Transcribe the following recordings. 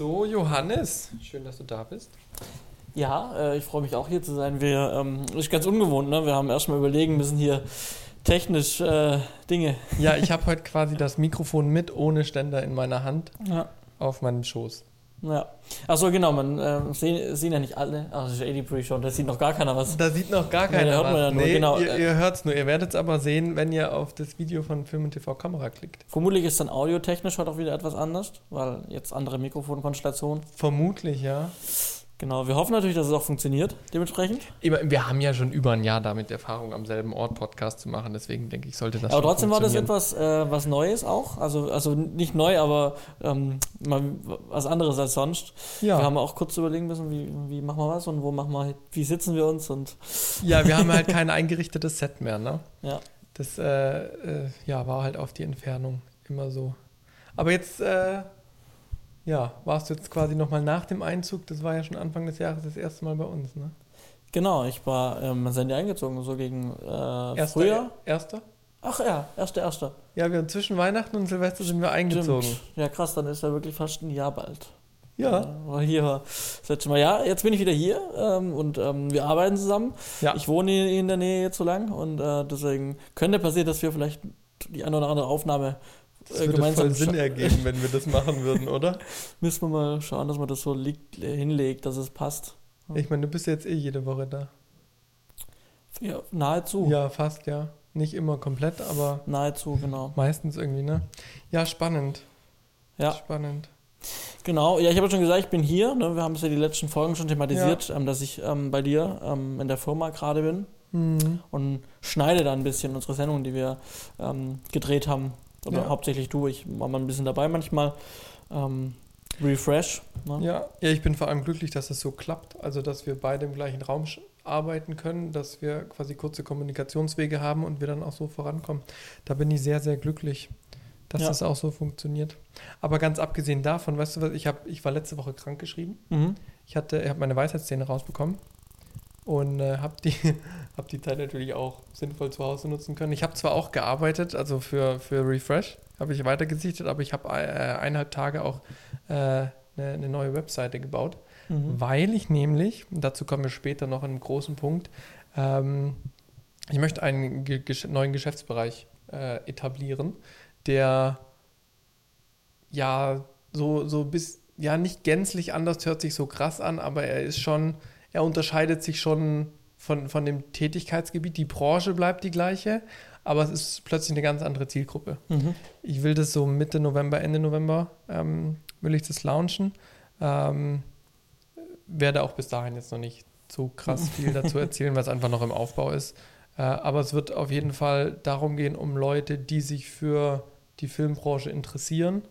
So, Johannes, schön, dass du da bist. Ja, äh, ich freue mich auch hier zu sein. Wir, ähm, ist ganz ungewohnt, ne? Wir haben erstmal überlegen müssen hier technisch äh, Dinge. Ja, ich habe heute quasi das Mikrofon mit ohne Ständer in meiner Hand Ja. auf meinem Schoß. Ja. Achso, genau, man äh, sehen, sehen ja nicht alle. Ach, das ist eh die Pre-Show, da sieht noch gar keiner was. Da sieht noch gar Nee, keiner da hört was. man ja nur, nee, genau, ihr, äh, ihr hört es nur. Ihr werdet es aber sehen, wenn ihr auf das Video von Film und TV Kamera klickt. Vermutlich ist dann audiotechnisch heute auch wieder etwas anders, weil jetzt andere Mikrofonkonstellationen. Vermutlich, ja. Genau, wir hoffen natürlich, dass es auch funktioniert, dementsprechend. Wir haben ja schon über ein Jahr damit Erfahrung, am selben Ort Podcast zu machen. Deswegen denke ich, sollte das aber trotzdem war das etwas äh, was Neues auch. Also, also nicht neu, aber ähm, mal was anderes als sonst. Ja. Wir haben auch kurz überlegen müssen, wie, wie machen wir was und wo machen wir, wie sitzen wir uns und ja, wir haben halt kein eingerichtetes Set mehr, ne? ja. Das äh, äh, ja, war halt auf die Entfernung immer so. Aber jetzt, äh, ja, warst du jetzt quasi nochmal nach dem Einzug, das war ja schon Anfang des Jahres das erste Mal bei uns, ne? Genau, ich war ähm, Sandy eingezogen, so gegen äh, Erster, Frühjahr. Erster? Ach ja, erster, erster. Ja, wir zwischen Weihnachten und Silvester sind wir eingezogen. Stimmt. Ja, krass, dann ist ja wirklich fast ein Jahr bald. Ja. Äh, hier war das letzte Mal. Ja, jetzt bin ich wieder hier ähm, und ähm, wir arbeiten zusammen. Ja. Ich wohne hier in der Nähe jetzt so lang und äh, deswegen könnte passieren, dass wir vielleicht die eine oder andere Aufnahme Das äh, würde gemeinsam voll Sinn ergeben, wenn wir das machen würden, oder? Müssen wir mal schauen, dass man das so liegt, hinlegt, dass es passt. Ich meine, du bist jetzt eh jede Woche da. Ja, nahezu. Ja, fast, ja. Nicht immer komplett, aber Nahezu, genau. meistens irgendwie, ne? Ja, spannend. Ja. Spannend. Genau, ja, ich habe ja schon gesagt, ich bin hier. Ne? Wir haben es ja die letzten Folgen schon thematisiert, ähm, dass ich ähm, bei dir ähm, in der Firma gerade bin Mhm. und schneide da ein bisschen unsere Sendungen, die wir ähm, gedreht haben. Oder Ja. hauptsächlich du, ich war mal ein bisschen dabei manchmal. Ähm, refresh. Ne? Ja, ja, ich bin vor allem glücklich, dass es so klappt. Also, dass wir beide im gleichen Raum arbeiten können, dass wir quasi kurze Kommunikationswege haben und wir dann auch so vorankommen. Da bin ich sehr, sehr glücklich, dass Ja. das auch so funktioniert. Aber ganz abgesehen davon, weißt du was, ich, hab, ich war letzte Woche krankgeschrieben. Mhm. Ich hatte, ich habe meine Weisheitszähne rausbekommen und äh, habe die, hab die Zeit natürlich auch sinnvoll zu Hause nutzen können. Ich habe zwar auch gearbeitet, also für, für Refresh habe ich weitergesichtet, aber ich habe äh, eineinhalb Tage auch äh, eine, eine neue Webseite gebaut, Mhm. weil ich nämlich, und dazu kommen wir später noch in einem großen Punkt, ähm, ich möchte einen ge gesch neuen Geschäftsbereich äh, etablieren, der ja so, so bis, ja nicht gänzlich anders, hört sich so krass an, aber er ist schon, er unterscheidet sich schon von, von dem Tätigkeitsgebiet. Die Branche bleibt die gleiche, aber es ist plötzlich eine ganz andere Zielgruppe. Mhm. Ich will das so Mitte November, Ende November, ähm, will ich das launchen. Ähm, werde auch bis dahin jetzt noch nicht so krass viel dazu erzählen, weil es einfach noch im Aufbau ist. Äh, aber es wird auf jeden Fall darum gehen, um Leute, die sich für die Filmbranche interessieren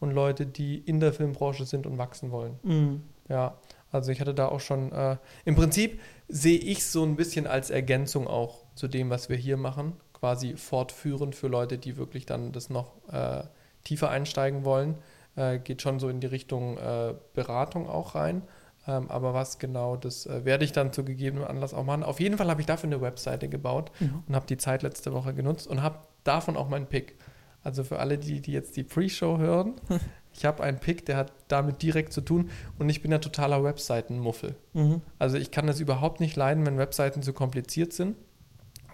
und Leute, die in der Filmbranche sind und wachsen wollen. Mhm. Ja, also ich hatte da auch schon, äh, im Prinzip sehe ich so ein bisschen als Ergänzung auch zu dem, was wir hier machen, quasi fortführend für Leute, die wirklich dann das noch äh, tiefer einsteigen wollen, äh, geht schon so in die Richtung äh, Beratung auch rein. Ähm, aber was genau, das äh, werde ich dann zu gegebenem Anlass auch machen. Auf jeden Fall habe ich dafür eine Webseite gebaut Mhm. und habe die Zeit letzte Woche genutzt und habe davon auch meinen Pick. Also für alle, die, die jetzt die Pre-Show hören, ich habe einen Pick, der hat damit direkt zu tun und ich bin ja totaler Webseitenmuffel. Mhm. Also ich kann das überhaupt nicht leiden, wenn Webseiten zu kompliziert sind.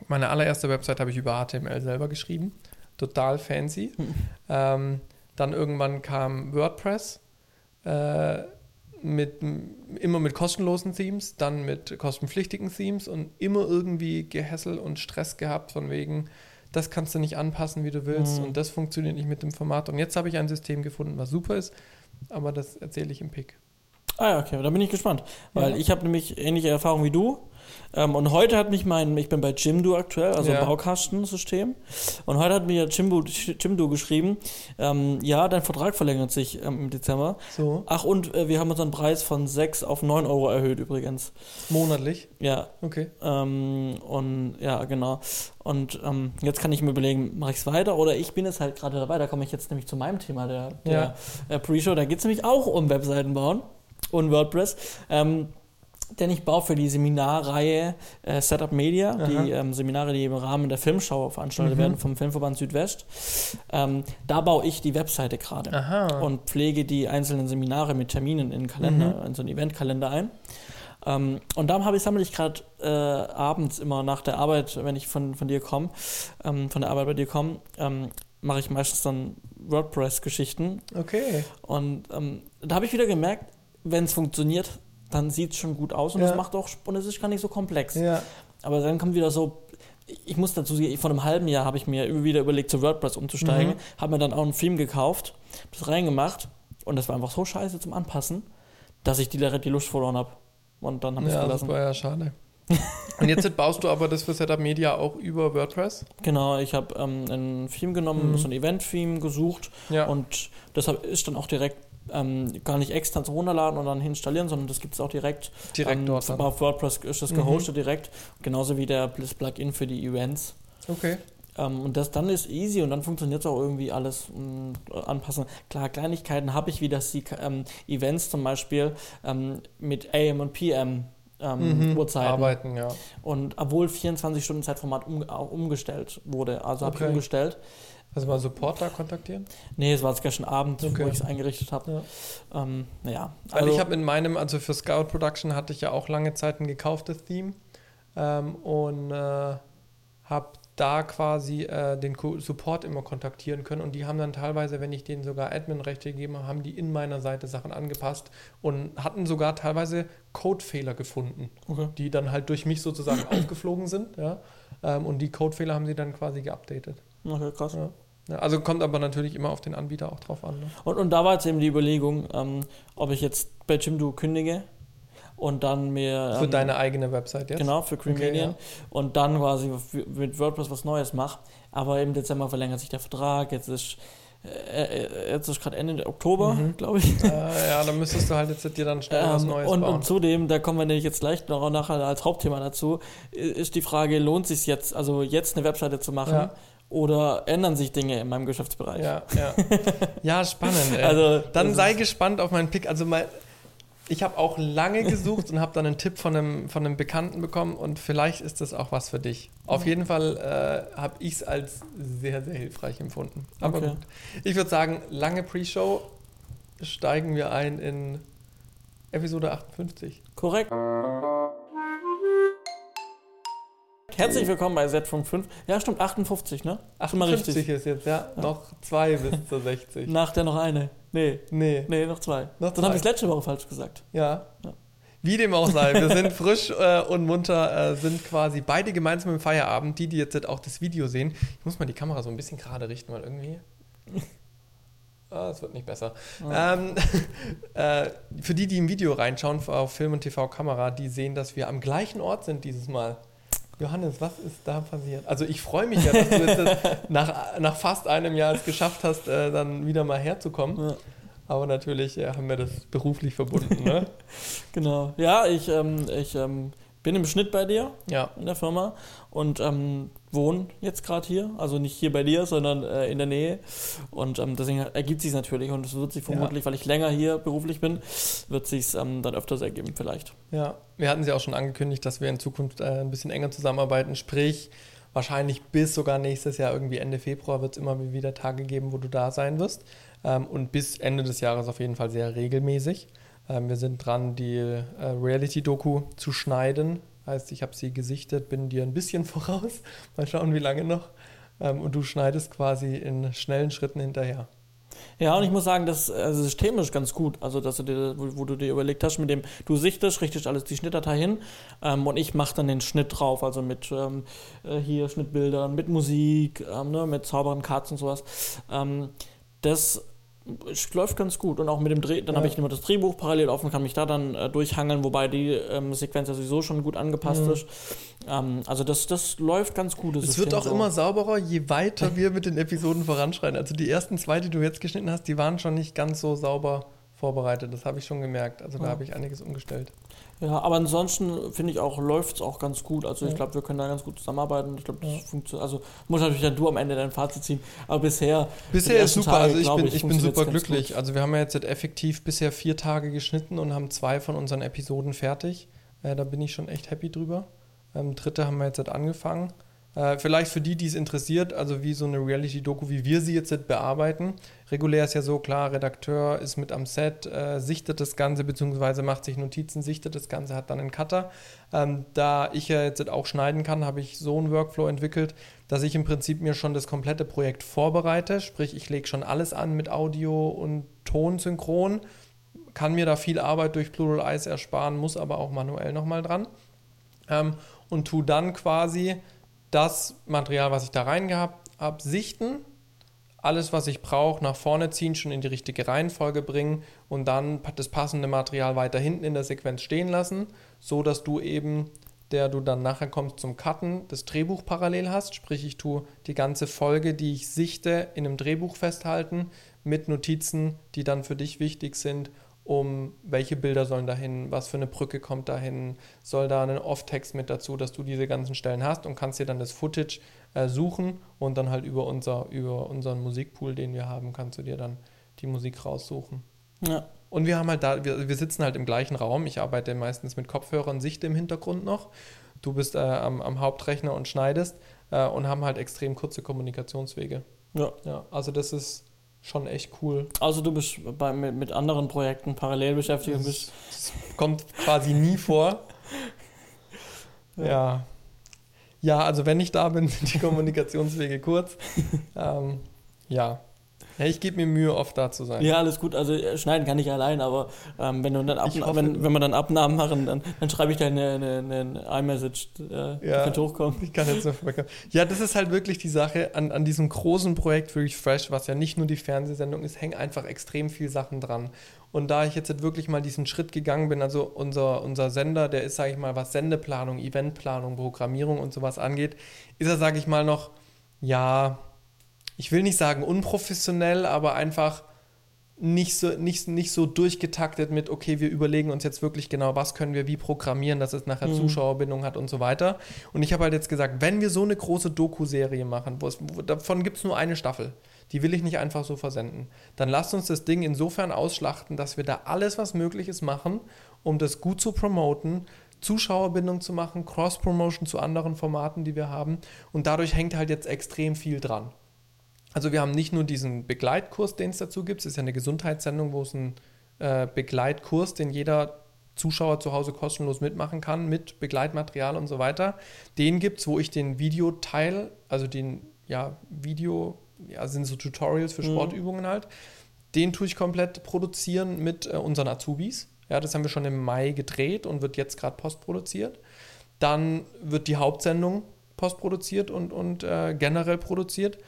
Meine allererste Website habe ich über HTML selber geschrieben. Total fancy. Mhm. Ähm, dann irgendwann kam WordPress. Äh, mit, immer mit kostenlosen Themes, dann mit kostenpflichtigen Themes und immer irgendwie Gehässel und Stress gehabt von wegen, das kannst du nicht anpassen, wie du willst Mhm. und das funktioniert nicht mit dem Format. Und jetzt habe ich ein System gefunden, was super ist, aber das erzähle ich im Pick. Ah ja, okay, da bin ich gespannt. Weil Ja. ich habe nämlich ähnliche Erfahrungen wie du. Ähm, und heute hat mich mein, ich bin bei Jimdo aktuell, also Ja. Baukastensystem. Und heute hat mir Jimdo, Jimdo geschrieben, ähm, ja, dein Vertrag verlängert sich ähm, im Dezember. So, Ach, und äh, wir haben unseren Preis von 6 auf 9 Euro erhöht übrigens. monatlich. Ja, Okay. ähm, und ja, genau. Und ähm, jetzt kann ich mir überlegen, mache ich es weiter oder ich bin jetzt halt gerade dabei. Da komme ich jetzt nämlich zu meinem Thema der, der Ja. äh, Pre-Show. Da geht es nämlich auch um Webseiten bauen und WordPress. Ähm, denn ich baue für die Seminarreihe äh, Setup Media, Aha. die ähm, Seminare, die im Rahmen der Filmschau veranstaltet Mhm. werden vom Filmverband Südwest. Ähm, da baue ich die Webseite gerade und pflege die einzelnen Seminare mit Terminen in den Kalender, Mhm. in so einen Eventkalender ein. Ähm, und da habe ich, sammle ich gerade äh, abends immer nach der Arbeit, wenn ich von, von dir komme, ähm, von der Arbeit bei dir komme, ähm, mache ich meistens dann WordPress-Geschichten. okay. Und ähm, da habe ich wieder gemerkt, wenn es funktioniert, dann sieht es schon gut aus und es Ja. macht auch und es ist gar nicht so komplex. Ja. Aber dann kommt wieder so, ich muss dazu sagen, vor einem halben Jahr habe ich mir immer wieder überlegt, zu WordPress umzusteigen, Mhm. habe mir dann auch ein Theme gekauft, das reingemacht und das war einfach so scheiße zum Anpassen, dass ich die, die Lust verloren habe. Und dann habe ich es Ja, gelassen. super, ja, schade. Und jetzt baust du aber das für Setup Media auch über WordPress? Genau, ich habe ähm, ein Theme genommen, Mhm. so ein Event-Theme gesucht Ja. und deshalb ist dann auch direkt ähm, gar nicht extern Runterladen und dann installieren, sondern das gibt es auch direkt. direkt ähm, dort dann. Auf WordPress ist das Mhm. gehostet direkt, genauso wie der das Plugin für die Events. Okay. Ähm, und das dann ist easy und dann funktioniert es auch irgendwie alles ähm, anpassen. Klar, Kleinigkeiten habe ich, wie dass die ähm, Events zum Beispiel ähm, mit AM und PM ähm, Mhm. Uhrzeiten Arbeiten, ja. und obwohl 24-Stunden-Zeitformat um, auch umgestellt wurde, also habe ich Okay. umgestellt. Also mal Support da kontaktieren? Nee, es war jetzt gestern Abend, Okay. wo ich es eingerichtet habe. Ja. Ähm, naja, Weil ich habe in meinem, also für Scout Production hatte ich ja auch lange Zeit ein gekauftes Theme ähm, und äh, habe da quasi äh, den Support immer kontaktieren können und die haben dann teilweise, wenn ich denen sogar Admin-Rechte gegeben habe, haben die in meiner Seite Sachen angepasst und hatten sogar teilweise Codefehler gefunden, okay. die dann halt durch mich sozusagen aufgeflogen sind, ja. Ähm, und die Codefehler haben sie dann quasi geupdatet. Okay, krass. Ja. Also kommt aber natürlich immer auf den Anbieter auch drauf an. Ne? Und, und da war jetzt eben die Überlegung, ähm, ob ich jetzt bei Jimdo kündige und dann mir. Für ähm, deine eigene Website jetzt? Genau, für Cream Okay, ja. Und dann quasi mit WordPress was Neues mache. Aber im Dezember verlängert sich der Vertrag. Jetzt ist, äh, äh, jetzt ist gerade Ende Oktober, Mhm. glaube ich. Äh, ja, dann müsstest du halt jetzt dir dann schnell was Ähm, Neues und, bauen. und zudem, da kommen wir nämlich jetzt gleich noch nachher als Hauptthema dazu, ist die Frage, lohnt sich jetzt, also jetzt eine Webseite zu machen Ja. Oder ändern sich Dinge in meinem Geschäftsbereich? ja, ja. ja, spannend. Ey. Also, dann sei gespannt auf meinen Pick. Also mal, ich habe auch lange gesucht und habe dann einen Tipp von einem, von einem Bekannten bekommen und vielleicht ist das auch was für dich. Auf jeden Fall äh, habe ich es als sehr, sehr hilfreich empfunden. Aber Okay. gut. Ich würde sagen, lange Pre-Show steigen wir ein in Episode 58. Korrekt. Herzlich willkommen bei Z.5. Ja, stimmt, 58, ne? Schon mal 58 richtig. ist jetzt, ja. Noch zwei bis zur 60. Nach der noch eine. Nee, Nee. nee, noch zwei. Noch Dann habe ich letzte Woche falsch gesagt. Ja. Ja. Wie dem auch sei, wir sind frisch äh, und munter, äh, sind quasi beide gemeinsam im Feierabend. Die, die jetzt auch das Video sehen, ich muss mal die Kamera so ein bisschen gerade richten, weil irgendwie. Ah, es wird nicht besser. Ja. Ähm, äh, für die, die im Video reinschauen, auf Film und TV-Kamera, die sehen, dass wir am gleichen Ort sind dieses Mal. Johannes, was ist da passiert? Also ich freue mich ja, dass du jetzt nach, nach fast einem Jahr es geschafft hast, äh, dann wieder mal herzukommen. Ja, Aber natürlich äh, haben wir das beruflich verbunden, ne? genau. Ja, ich, ähm, ich ähm, bin im Schnitt bei dir ja. in der Firma und ähm, wohne jetzt gerade hier. Also nicht hier bei dir, sondern äh, in der Nähe. Und ähm, deswegen ergibt sich natürlich und es wird sich vermutlich, weil ich länger hier beruflich bin, wird sich ähm, dann öfters ergeben vielleicht. Ja, wir hatten sie auch schon angekündigt, dass wir in Zukunft äh, ein bisschen enger zusammenarbeiten. Sprich, wahrscheinlich bis sogar nächstes Jahr, irgendwie Ende Februar, wird es immer wieder Tage geben, wo du da sein wirst. Ähm, und bis Ende des Jahres auf jeden Fall sehr regelmäßig. Ähm, wir sind dran, die äh, Reality-Doku zu schneiden. Heißt, ich habe sie gesichtet, bin dir ein bisschen voraus. Mal schauen, wie lange noch. Ähm, und du schneidest quasi in schnellen Schritten hinterher. Ja, und ich muss sagen, das also systemisch ganz gut. Also, dass du dir, wo, wo du dir überlegt hast, mit dem du sichtest, richtest alles die Schnittdatei hin ähm, und ich mache dann den Schnitt drauf, also mit ähm, äh, hier Schnittbildern, mit Musik, ähm, ne, mit sauberen Cuts und sowas. Ähm, das es läuft ganz gut und auch mit dem Dreh, dann Ja. habe ich immer das Drehbuch parallel offen, kann mich da dann äh, durchhangeln, wobei die ähm, Sequenz ja sowieso schon gut angepasst Mhm. ist. Ähm, also das, das läuft ganz gut. Es wird auch so. immer sauberer, je weiter wir mit den Episoden voranschreiten. Also die ersten zwei, die du jetzt geschnitten hast, die waren schon nicht ganz so sauber vorbereitet. Das habe ich schon gemerkt. Also da Ja. habe ich einiges umgestellt. Ja, aber ansonsten finde ich auch, läuft es auch ganz gut. Also ich Ja. glaube, wir können da ganz gut zusammenarbeiten. Ich glaube, das Ja. funktioniert. Also muss natürlich dann du am Ende dein Fazit ziehen. Aber bisher, Bisher ist super. Tage, also ich glaub bin, ich, ich bin super glücklich. gut. Also wir haben ja jetzt effektiv bisher vier Tage geschnitten und haben zwei von unseren Episoden fertig. Äh, da bin ich schon echt happy drüber. Ähm, dritte haben wir jetzt halt angefangen. Äh, vielleicht für die, die es interessiert, also wie so eine Reality-Doku, wie wir sie jetzt bearbeiten. Regulär ist ja so, klar, Redakteur ist mit am Set, äh, sichtet das Ganze, beziehungsweise macht sich Notizen, sichtet das Ganze, hat dann einen Cutter. Ähm, da ich ja jetzt auch schneiden kann, habe ich so einen Workflow entwickelt, dass ich im Prinzip mir schon das komplette Projekt vorbereite. Sprich, ich lege schon alles an mit Audio und Ton synchron, kann mir da viel Arbeit durch Plural Eyes ersparen, muss aber auch manuell nochmal dran. Ähm, und tu dann quasi das Material, was ich da reingehabt habe, sichten, alles, was ich brauche, nach vorne ziehen, schon in die richtige Reihenfolge bringen und dann das passende Material weiter hinten in der Sequenz stehen lassen, so dass du eben, der du dann nachher kommst zum Cutten, das Drehbuch parallel hast. Sprich, ich tue die ganze Folge, die ich sichte, in einem Drehbuch festhalten mit Notizen, die dann für dich wichtig sind um welche Bilder sollen dahin, was für eine Brücke kommt dahin, soll da ein Off-Text mit dazu, dass du diese ganzen Stellen hast und kannst dir dann das Footage äh, suchen und dann halt über, unser, über unseren Musikpool, den wir haben, kannst du dir dann die Musik raussuchen. Ja. Und wir haben halt da, wir, wir sitzen halt im gleichen Raum. Ich arbeite meistens mit Kopfhörern, Sicht im Hintergrund noch. Du bist äh, am, am, Hauptrechner und schneidest äh, und haben halt extrem kurze Kommunikationswege. Ja. ja. Also das ist schon echt cool. Also du bist bei, mit, mit anderen Projekten parallel beschäftigt und bist. Das kommt quasi nie vor. ja. ja. ja. also wenn ich da bin, sind die Kommunikationswege kurz. ähm, ja. Ja, ich gebe mir Mühe, oft da zu sein. Ja, alles gut. Also äh, schneiden kann ich allein, aber ähm, wenn, dann hoffe, wenn, wenn wir dann Abnahmen machen, dann, dann schreibe ich dir eine, eine, eine iMessage, äh, ja, die hochkommen. Ich kann jetzt noch Ja, das ist halt wirklich die Sache an, an diesem großen Projekt wirklich Fresh, was ja nicht nur die Fernsehsendung ist, hängen einfach extrem viele Sachen dran. Und da ich jetzt wirklich mal diesen Schritt gegangen bin, also unser, unser Sender, der ist, sage ich mal, was Sendeplanung, Eventplanung, Programmierung und sowas angeht, ist er, sage ich mal, noch, ja, ich will nicht sagen unprofessionell, aber einfach nicht so, nicht, nicht so durchgetaktet mit, okay, wir überlegen uns jetzt wirklich genau, was können wir wie programmieren, dass es nachher mhm. Zuschauerbindung hat und so weiter. Und ich habe halt jetzt gesagt, wenn wir so eine große Doku-Serie machen, wo es, wo, davon gibt es nur eine Staffel, die will ich nicht einfach so versenden, dann lasst uns das Ding insofern ausschlachten, dass wir da alles, was möglich ist, machen, um das gut zu promoten, Zuschauerbindung zu machen, Cross-Promotion zu anderen Formaten, die wir haben. Und dadurch hängt halt jetzt extrem viel dran. Also wir haben nicht nur diesen Begleitkurs, den es dazu gibt. Es ist ja eine Gesundheitssendung, wo es einen äh, Begleitkurs, den jeder Zuschauer zu Hause kostenlos mitmachen kann, mit Begleitmaterial und so weiter. Den gibt es, wo ich den Videoteil, also den ja, Video, ja, sind so Tutorials für mhm. Sportübungen halt, den tue ich komplett produzieren mit äh, unseren Azubis. Ja, das haben wir schon im Mai gedreht und wird jetzt gerade postproduziert. Dann wird die Hauptsendung postproduziert und, und äh, generell produziert.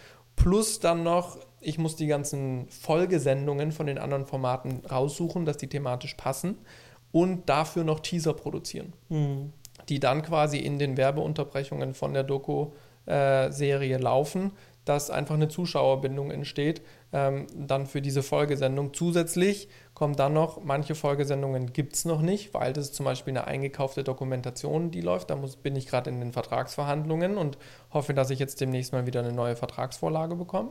Plus dann noch, ich muss die ganzen Folgesendungen von den anderen Formaten raussuchen, dass die thematisch passen und dafür noch Teaser produzieren, mhm. die dann quasi in den Werbeunterbrechungen von der Doku-Serie laufen, dass einfach eine Zuschauerbindung entsteht, ähm, dann für diese Folgesendung. Zusätzlich kommt dann noch, manche Folgesendungen gibt es noch nicht, weil das ist zum Beispiel eine eingekaufte Dokumentation, die läuft. Da muss, bin ich gerade in den Vertragsverhandlungen und hoffe, dass ich jetzt demnächst mal wieder eine neue Vertragsvorlage bekomme.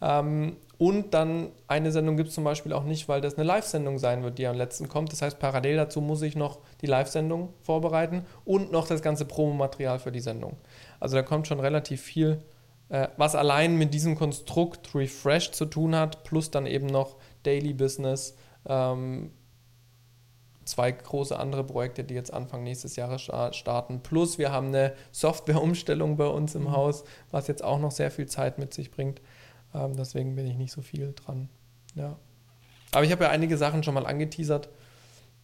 Ähm, und dann eine Sendung gibt es zum Beispiel auch nicht, weil das eine Live-Sendung sein wird, die am letzten kommt. Das heißt, parallel dazu muss ich noch die Live-Sendung vorbereiten und noch das ganze Promomaterial für die Sendung. Also da kommt schon relativ viel äh, was allein mit diesem Konstrukt Refresh zu tun hat, plus dann eben noch Daily Business, ähm, zwei große andere Projekte, die jetzt Anfang nächstes Jahres starten. Plus wir haben eine Softwareumstellung bei uns im mhm. Haus, was jetzt auch noch sehr viel Zeit mit sich bringt. Ähm, deswegen bin ich nicht so viel dran. Ja. Aber ich habe ja einige Sachen schon mal angeteasert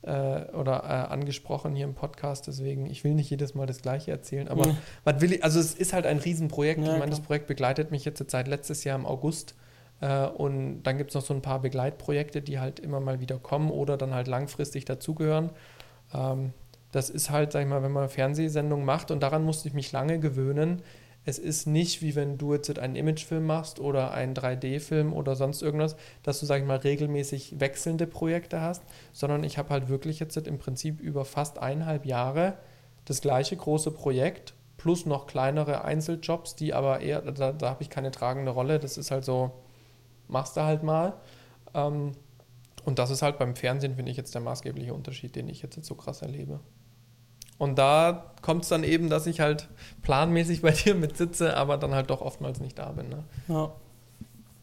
oder äh, angesprochen hier im Podcast. Deswegen, ich will nicht jedes Mal das Gleiche erzählen, aber mhm. was will ich, also es ist halt ein Riesenprojekt. Ja, ich meine, das Projekt begleitet mich jetzt seit letztes Jahr im August. Äh, und dann gibt es noch so ein paar Begleitprojekte, die halt immer mal wieder kommen oder dann halt langfristig dazugehören. Ähm, das ist halt, sag ich mal, wenn man Fernsehsendungen macht und daran musste ich mich lange gewöhnen, es ist nicht wie wenn du jetzt einen Imagefilm machst oder einen 3D-Film oder sonst irgendwas, dass du, sag ich mal, regelmäßig wechselnde Projekte hast, sondern ich habe halt wirklich jetzt im Prinzip über fast eineinhalb Jahre das gleiche große Projekt plus noch kleinere Einzeljobs, die aber eher, da, da habe ich keine tragende Rolle, das ist halt so, machst du halt mal. Ähm, und das ist halt beim Fernsehen, finde ich, jetzt der maßgebliche Unterschied, den ich jetzt, jetzt so krass erlebe. Und da kommt es dann eben, dass ich halt planmäßig bei dir mit sitze, aber dann halt doch oftmals nicht da bin. Ne? Ja.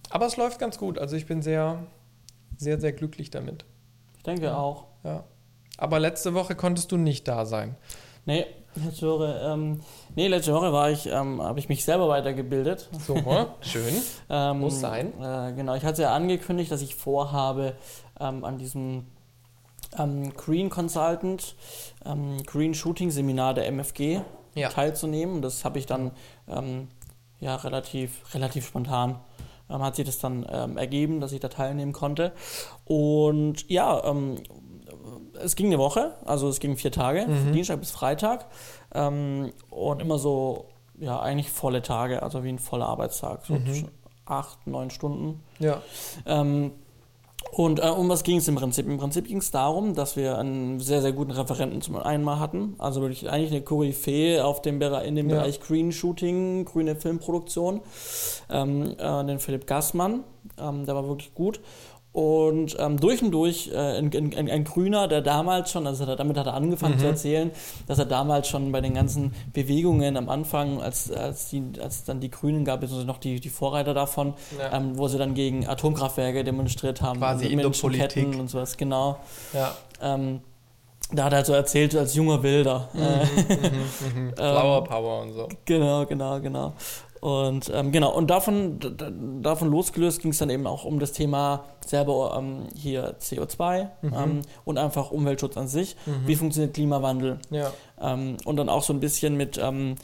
Aber es läuft ganz gut. Also ich bin sehr, sehr, sehr glücklich damit. Ich denke Ja. auch. Ja. Aber letzte Woche konntest du nicht da sein. Nee, letzte Woche, ähm, nee, letzte Woche war ich, ähm, habe ich mich selber weitergebildet. So, schön. Ähm, Muss sein. Äh, genau, ich hatte ja angekündigt, dass ich vorhabe, ähm, an diesem ähm, Green Consultant, ähm, Green Shooting Seminar der MFG Ja. teilzunehmen. Und das habe ich dann ähm, ja relativ, relativ spontan ähm, hat sich das dann ähm, ergeben, dass ich da teilnehmen konnte. Und ja, ähm, es ging eine Woche, also es ging vier Tage, von Dienstag bis Freitag. Und immer so, ja, eigentlich volle Tage, also wie ein voller Arbeitstag, so zwischen acht, neun Stunden. Ja. Und äh, um was ging es im Prinzip? Im Prinzip ging es darum, dass wir einen sehr, sehr guten Referenten zum einen mal hatten. Also wirklich eigentlich eine Koryphäe auf dem in dem Ja. Bereich Green Shooting, grüne Filmproduktion. Ähm, äh, den Philipp Gassmann, ähm, der war wirklich gut. Und ähm, durch und durch äh, ein, ein, ein, Grüner, der damals schon, also damit hat er angefangen Mhm. zu erzählen, dass er damals schon bei den ganzen Bewegungen am Anfang, als, als, die, als dann die Grünen gab, beziehungsweise noch die, die Vorreiter davon, Ja. ähm, wo sie dann gegen Atomkraftwerke demonstriert haben. Quasi mit Indopolitik. Menschenketten Und sowas, genau. Ja. Ähm, da hat er so erzählt, als junger Wilder. Äh, Mhm. Flower Power und so. Genau, genau, genau. Und ähm, genau, und davon, davon losgelöst ging es dann eben auch um das Thema selber ähm, hier CO2 ähm, und einfach Umweltschutz an sich. Wie funktioniert Klimawandel? Ja. Ähm, und dann auch so ein bisschen mit ähm,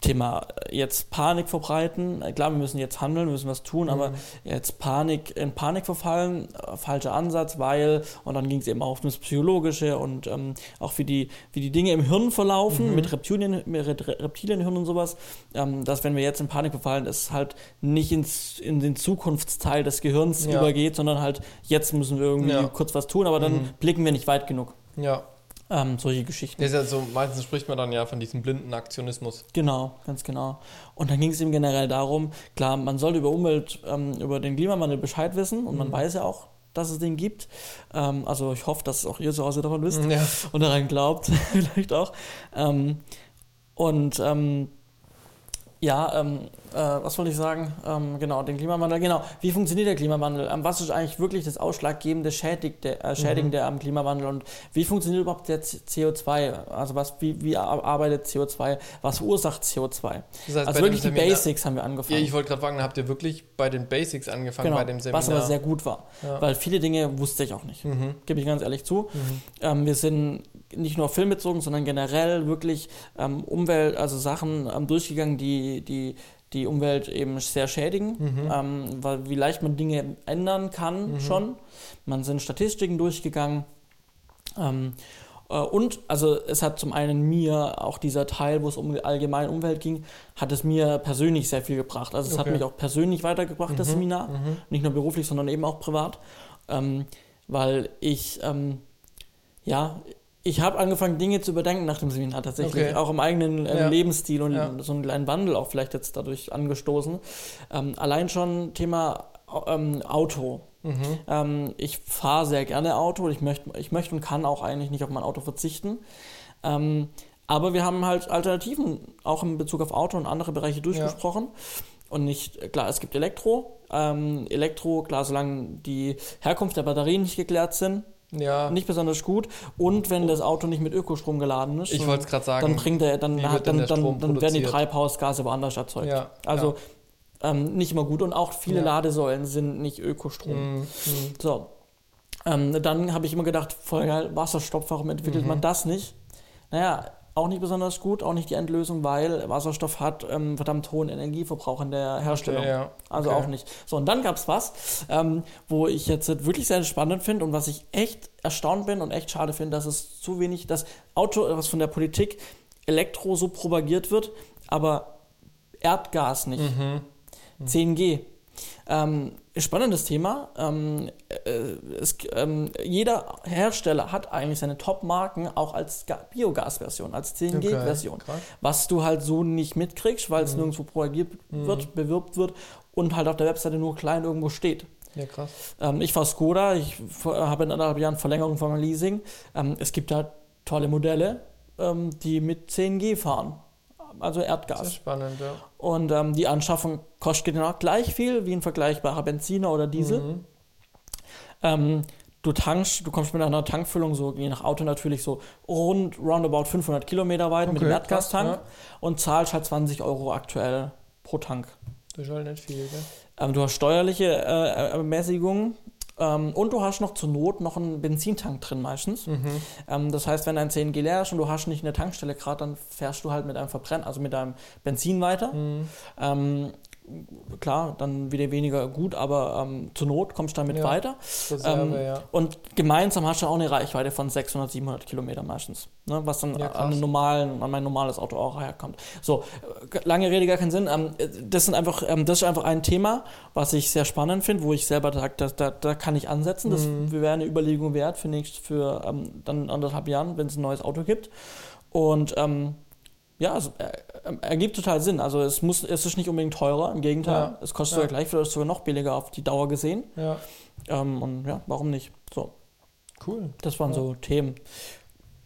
Thema jetzt Panik verbreiten. Äh, Klar, wir müssen jetzt handeln, wir müssen was tun, aber jetzt Panik, in Panik verfallen, äh, falscher Ansatz, weil, und dann ging es eben auch um das Psychologische und ähm, auch wie die, wie die Dinge im Hirn verlaufen, mit Reptilien, mit Re- Reptilienhirn und sowas, ähm, dass wenn wir jetzt in Panik verfallen, es halt nicht ins, in den Zukunftsteil des Gehirns Ja. übergeht, sondern halt jetzt müssen wir irgendwie Ja. kurz was tun, aber dann blicken wir nicht weit genug. Ja. Ähm, solche Geschichten. Das ist ja so, meistens spricht man dann ja von diesem blinden Aktionismus. Genau, ganz genau. Und dann ging es ihm generell darum, klar, man sollte über Umwelt, ähm, über den Klimawandel Bescheid wissen und man weiß ja auch, dass es den gibt. Ähm, also ich hoffe, dass auch ihr zu Hause davon wisst Ja. und daran glaubt, vielleicht auch. Ähm, und ähm, ja, ähm, äh, was wollte ich sagen? Ähm, genau, den Klimawandel. Genau, wie funktioniert der Klimawandel? Ähm, was ist eigentlich wirklich das ausschlaggebende Schädigende, äh, Schädigende am Klimawandel? Und wie funktioniert überhaupt der C- CO2? Also was, wie, wie ar- arbeitet CO2? Was verursacht CO2? Das heißt, Also wirklich die Basics haben wir Ja, angefangen. ich wollte gerade fragen, habt ihr wirklich bei den Basics angefangen Genau, bei dem Seminar? was aber sehr gut war, Ja. weil viele Dinge wusste ich auch nicht. Mhm. Gebe ich ganz ehrlich zu. Ähm, wir sind nicht nur filmbezogen, sondern generell wirklich ähm, Umwelt, also Sachen ähm, durchgegangen, die, die die Umwelt eben sehr schädigen, Mhm. ähm, weil wie leicht man Dinge ändern kann schon. Man sind Statistiken durchgegangen. Ähm, äh, und also es hat zum einen mir auch dieser Teil, wo es um die allgemeine Umwelt ging, hat es mir persönlich sehr viel gebracht. Also es hat Okay. mich auch persönlich weitergebracht, das Seminar. Nicht nur beruflich, sondern eben auch privat. Ähm, weil ich, ähm, ja, ich habe angefangen, Dinge zu überdenken nach dem Seminar tatsächlich. Okay. Auch im eigenen ähm, Ja. Lebensstil und Ja. so einen kleinen Wandel auch vielleicht jetzt dadurch angestoßen. Ähm, allein schon Thema ähm, Auto. Mhm. Ähm, ich fahre sehr gerne Auto. Ich möchte ich möchte und kann auch eigentlich nicht auf mein Auto verzichten. Ähm, aber wir haben halt Alternativen auch in Bezug auf Auto und andere Bereiche durchgesprochen. Und nicht, klar, es gibt Elektro. Ähm, Elektro, klar, solange die Herkunft der Batterien nicht geklärt sind, Ja, nicht besonders gut. Und wenn das Auto nicht mit Ökostrom geladen ist, ich wollte es gerade sagen. dann bringt er, dann, hat, dann, dann, dann werden die? Treibhausgase woanders erzeugt. Ja, also ähm, nicht immer gut. Und auch viele Ja. Ladesäulen sind nicht Ökostrom. Mhm. Mhm. So. Ähm, dann habe ich immer gedacht, voll geil, Wasserstoff, warum entwickelt Mhm. man das nicht? Naja, auch nicht besonders gut, auch nicht die Endlösung, weil Wasserstoff hat ähm, verdammt hohen Energieverbrauch in der Herstellung. Ja, Also okay. auch nicht. So, und dann gab es was, ähm, wo ich jetzt wirklich sehr spannend finde und was ich echt erstaunt bin und echt schade finde, dass es zu wenig, das Auto, was von der Politik Elektro so propagiert wird, aber Erdgas nicht. Mhm. 10G. Ähm, spannendes Thema. Ähm, äh, es, ähm, jeder Hersteller hat eigentlich seine Top-Marken auch als Ga- Biogas-Version, als 10G-Version. Okay. Was du halt so nicht mitkriegst, weil es nirgendwo propagiert wird, bewirbt wird und halt auf der Webseite nur klein irgendwo steht. Ja, krass. Ähm, ich fahre Skoda, ich f- habe in anderthalb Jahren Verlängerung von meinem Leasing. Ähm, es gibt da tolle Modelle. ähm, die mit 10G fahren. Also Erdgas. Sehr spannend, ja. Und ähm, die Anschaffung kostet genau gleich viel wie ein vergleichbarer Benziner oder Diesel. Mhm. Ähm, du tankst, du kommst mit einer Tankfüllung so, je nach Auto natürlich so rund, roundabout 500 Kilometer weit mit dem Okay, Erdgastank krass, und zahlst halt 20 Euro aktuell pro Tank. Das ist halt nicht viel, gell? Ähm, du hast steuerliche äh, Ermäßigungen ähm, und du hast noch zur Not noch einen Benzintank drin meistens. Mhm. Ähm, das heißt, wenn dein 10G leer ist und du hast nicht eine Tankstelle gerade, dann fährst du halt mit einem Verbrenner, also mit deinem Benzin weiter. Mhm. Ähm, klar, dann wieder weniger gut, aber ähm, zur Not kommst du damit Ja. weiter. Reserve, Ähm, ja. Und gemeinsam hast du auch eine Reichweite von 600, 700 Kilometer meistens, ne, was dann Ja, an, normalen, an mein normales Auto auch herkommt. So, lange Rede, gar keinen Sinn. Ähm, äh, das, sind einfach, ähm, das ist einfach ein Thema, was ich sehr spannend finde, wo ich selber sage, da, da, da kann ich ansetzen. Das Mhm. wäre eine Überlegung wert für, nächst, für ähm, dann anderthalb Jahren, wenn es ein neues Auto gibt. Und ähm, ja, es äh, äh, ergibt total Sinn. Also es muss, es ist nicht unbedingt teurer, im Gegenteil. Ja. Es kostet Ja. sogar gleich, vielleicht sogar noch billiger auf die Dauer gesehen. Ja, Ähm, und ja, warum nicht? So, cool. das waren Ja. so Themen.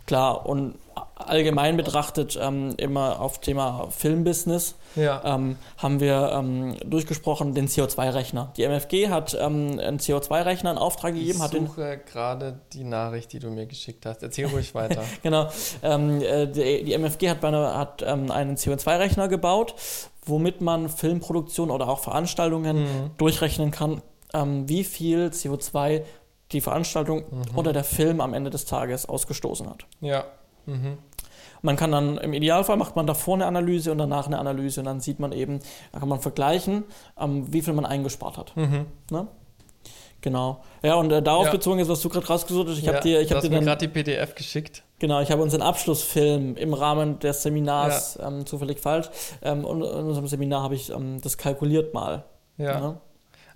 Klar, und allgemein betrachtet ähm, immer auf Thema Filmbusiness Ja. ähm, haben wir ähm, durchgesprochen den CO2-Rechner. Die MFG hat ähm, einen CO2-Rechner in Auftrag gegeben, ich suche gerade die Nachricht, die du mir geschickt hast. Erzähl ruhig weiter. Genau. Ähm, äh, die, die MFG hat, bei einer, hat ähm, einen CO2-Rechner gebaut, womit man Filmproduktion oder auch Veranstaltungen Mhm. durchrechnen kann, wie viel CO2 die Veranstaltung Mhm. oder der Film am Ende des Tages ausgestoßen hat. Ja. Mhm. Man kann dann, im Idealfall macht man davor eine Analyse und danach eine Analyse und dann sieht man eben, da kann man vergleichen, ähm, wie viel man eingespart hat. Mhm. Ne? Genau. Ja, und äh, darauf Ja. bezogen ist, was du gerade rausgesucht hast, ich habe ja, dir, ich habe dir dann gerade die PDF geschickt. Genau, ich habe unseren Abschlussfilm im Rahmen des Seminars, ähm, zufällig falsch, ähm, und in unserem Seminar habe ich ähm, das kalkuliert mal. Ja. ne?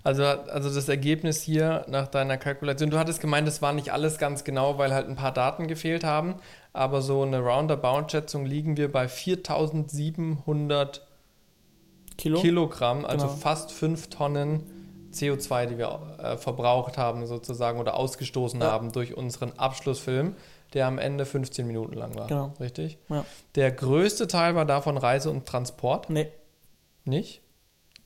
Also, also das Ergebnis hier nach deiner Kalkulation, du hattest gemeint, es war nicht alles ganz genau, weil halt ein paar Daten gefehlt haben, aber so eine Roundabout-Schätzung liegen wir bei 4700 Kilo? Kilogramm, also Genau. fast 5 Tonnen CO2, die wir äh, verbraucht haben sozusagen oder ausgestoßen Ja. haben durch unseren Abschlussfilm, der am Ende 15 Minuten lang war. Genau. Richtig? Ja. Der größte Teil war davon Reise und Transport, Nee, nicht?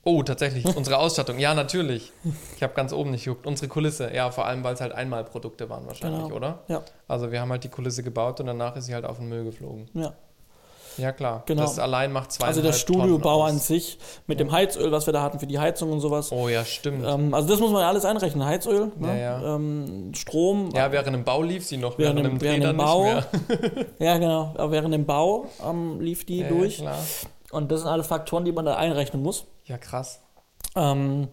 Oh, tatsächlich, unsere Ausstattung. Ja, natürlich. Ich habe ganz oben nicht geguckt. Unsere Kulisse, ja, vor allem, weil es halt Einmalprodukte waren wahrscheinlich, Genau. oder? Ja. Also wir haben halt die Kulisse gebaut und danach ist sie halt auf den Müll geflogen. ja. Ja, klar. Genau. Das allein macht zwei Also der Studiobau an sich mit Ja. dem Heizöl, was wir da hatten für die Heizung und sowas. Oh ja, stimmt. Ähm, also das muss man ja alles einrechnen. Heizöl, ne? Ja, ja. Ähm, Strom. Ja, während dem Bau lief sie noch, Während während, dem- während dem Bau. Ja, genau. Während dem Bau ähm, lief die durch. Ja, klar. Und das sind alles Faktoren, die man da einrechnen muss. ja, krass. Ähm,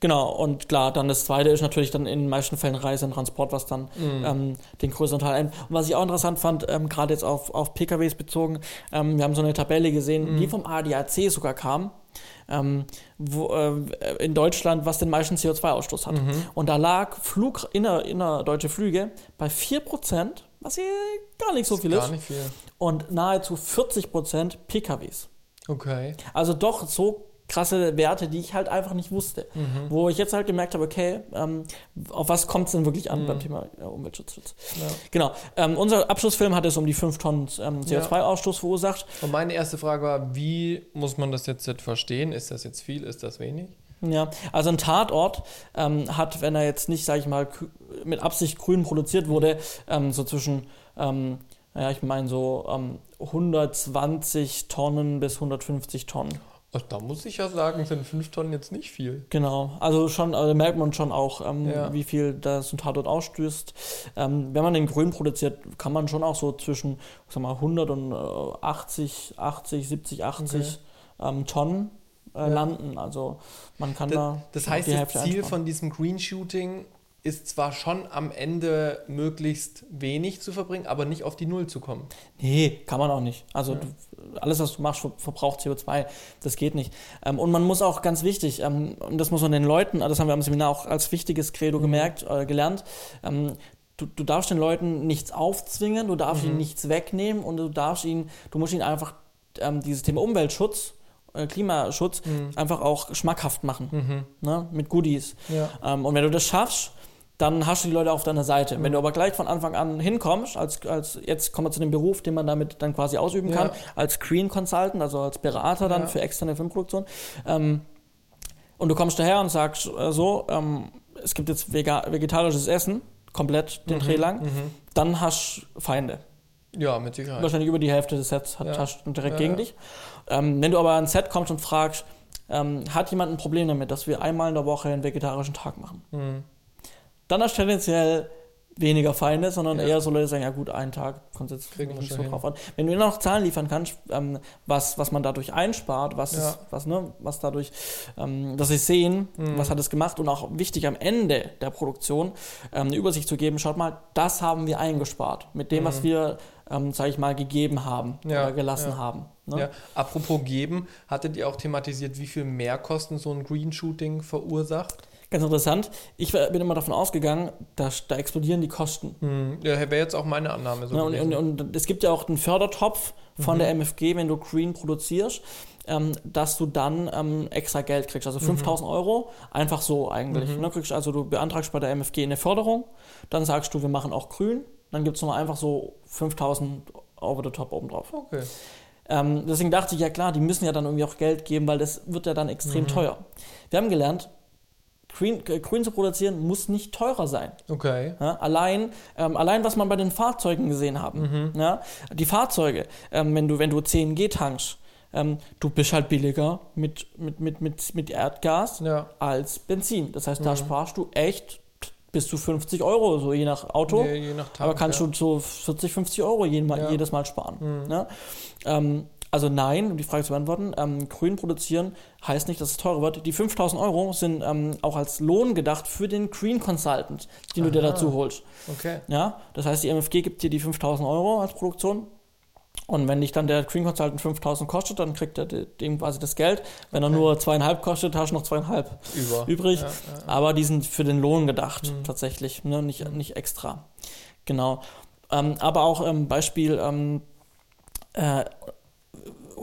genau, und klar, dann das zweite ist natürlich dann in den meisten Fällen Reise und Transport, was dann Mhm. ähm, den größeren Teil ein. Und was ich auch interessant fand, ähm, gerade jetzt auf, auf PKWs bezogen, ähm, wir haben so eine Tabelle gesehen, Mhm. die vom ADAC sogar kam, ähm, wo, äh, in Deutschland, was den meisten CO2-Ausstoß hat. Mhm. Und da lag Flug, inner, innerdeutsche Flüge bei 4%, was hier gar nicht so viel Gar ist, nicht viel. und nahezu 40% PKWs. Okay. Also doch so krasse Werte, die ich halt einfach nicht wusste. Mhm. Wo ich jetzt halt gemerkt habe, okay, ähm, auf was kommt es denn wirklich an Mhm. beim Thema äh, Umweltschutz? Ja. Genau. Ähm, unser Abschlussfilm hat es um die 5 Tonnen ähm, Ja. CO2-Ausstoß verursacht. Und meine erste Frage war, wie muss man das jetzt, jetzt verstehen? Ist das jetzt viel? Ist das wenig? Ja, also ein Tatort ähm, hat, wenn er jetzt nicht, sage ich mal, mit Absicht grün produziert wurde, ähm, so zwischen, ähm, ja, ich meine so ähm, 120 Tonnen bis 150 Tonnen. Also, da muss ich ja sagen, sind 5 Tonnen jetzt nicht viel. Genau, also schon, also merkt man schon auch, ähm, Ja. wie viel das ein Tatort ausstößt. Ähm, wenn man den grün produziert, kann man schon auch so zwischen, sag mal, 100 und äh, 80, 80, 70, 80 ähm, Tonnen äh, Ja. landen. Also man kann da Das, das heißt, das Ziel einsparen. von diesem Green Shooting ist zwar schon am Ende möglichst wenig zu verbringen, aber nicht auf die Null zu kommen. Nee, kann man auch nicht. Also Ja. du, alles, was du machst, ver- verbraucht CO2. Das geht nicht. Ähm, und man muss auch ganz wichtig, ähm, und das muss man den Leuten, das haben wir am Seminar auch als wichtiges Credo Mhm. gemerkt, äh, gelernt, ähm, du, du darfst den Leuten nichts aufzwingen, du darfst Mhm. ihnen nichts wegnehmen und du darfst ihnen, du musst ihnen einfach ähm, dieses Thema Umweltschutz, äh, Klimaschutz einfach auch schmackhaft machen, Mhm. ne? mit Goodies. Ja. Ähm, und wenn du das schaffst, dann hast du die Leute auf deiner Seite. Wenn du aber gleich von Anfang an hinkommst, als, als jetzt kommen wir zu dem Beruf, den man damit dann quasi ausüben kann, Ja. als Screen Consultant, also als Berater dann Ja. für externe Filmproduktion. Ähm, und du kommst daher und sagst äh, so, ähm, es gibt jetzt vegetarisches Essen, komplett den Dreh lang, Mhm. dann hast du Feinde. Ja, mit Sicherheit. Wahrscheinlich über die Hälfte des Sets hat, Ja. hast du direkt Ja, gegen ja. dich. Ähm, wenn du aber ans Set kommst und fragst, ähm, hat jemand ein Problem damit, dass wir einmal in der Woche einen vegetarischen Tag machen? Mhm. Dann hast du tendenziell weniger Feinde, sondern Ja. eher so Leute sagen, ja gut, einen Tag kommt jetzt Kriegen nicht schon so hin. drauf an. Wenn du noch Zahlen liefern kannst, ähm, was, was man dadurch einspart, was, Ja. ist, was, ne, was dadurch, ähm, dass sie sehen, Mhm. was hat es gemacht und auch wichtig am Ende der Produktion ähm, eine Übersicht zu geben, schaut mal, das haben wir eingespart mit dem, was Mhm. wir, ähm, sage ich mal, gegeben haben Ja, oder gelassen haben. Ne? Ja. Apropos geben, hattet ihr auch thematisiert, wie viel Mehrkosten so ein Green-Shooting verursacht? Ganz interessant. Ich bin immer davon ausgegangen, da, da explodieren die Kosten. Hm, ja, wäre jetzt auch meine Annahme so Ja, und, und, und es gibt ja auch einen Fördertopf von Mhm. der MFG, wenn du Green produzierst, ähm, dass du dann ähm, extra Geld kriegst. Also 5000 Euro, einfach so eigentlich. Mhm. Ne? Kriegst, also du beantragst bei der MFG eine Förderung, dann sagst du, wir machen auch Grün, dann gibt es nochmal einfach so 5000 over the top obendrauf. okay. Ähm, deswegen dachte ich, ja klar, die müssen ja dann irgendwie auch Geld geben, weil das wird ja dann extrem Mhm. teuer. Wir haben gelernt, Green, äh, Grün zu produzieren muss nicht teurer sein. Okay. Ja, allein, ähm, allein, was man bei den Fahrzeugen gesehen haben. Mhm. Ja, die Fahrzeuge, ähm, wenn du, wenn du 10G tankst, ähm, du bist halt billiger mit, mit, mit, mit, mit Erdgas Ja. als Benzin. Das heißt, da Mhm. sparst du echt bis zu 50 Euro, so je nach Auto. Je, je nach Tank, aber kannst du so 40, 50 Euro jeden Mal, jedes Mal sparen. Mhm. Ähm, also nein, um die Frage zu beantworten, ähm, grün produzieren heißt nicht, dass es teurer wird. Die 5000 Euro sind ähm, auch als Lohn gedacht für den Green Consultant, den du dir Aha. dazu holst. Okay. Ja, das heißt, die MFG gibt dir die 5000 Euro als Produktion. Und wenn dich dann der Green Consultant 5000 kostet, dann kriegt er de- dem quasi das Geld. Wenn er Okay. nur zweieinhalb kostet, hast du noch zweieinhalb Über. übrig. Ja, ja, ja. Aber die sind für den Lohn gedacht, Mhm. tatsächlich, ne? nicht, nicht extra. Genau. Ähm, aber auch ähm, Beispiel ähm, äh,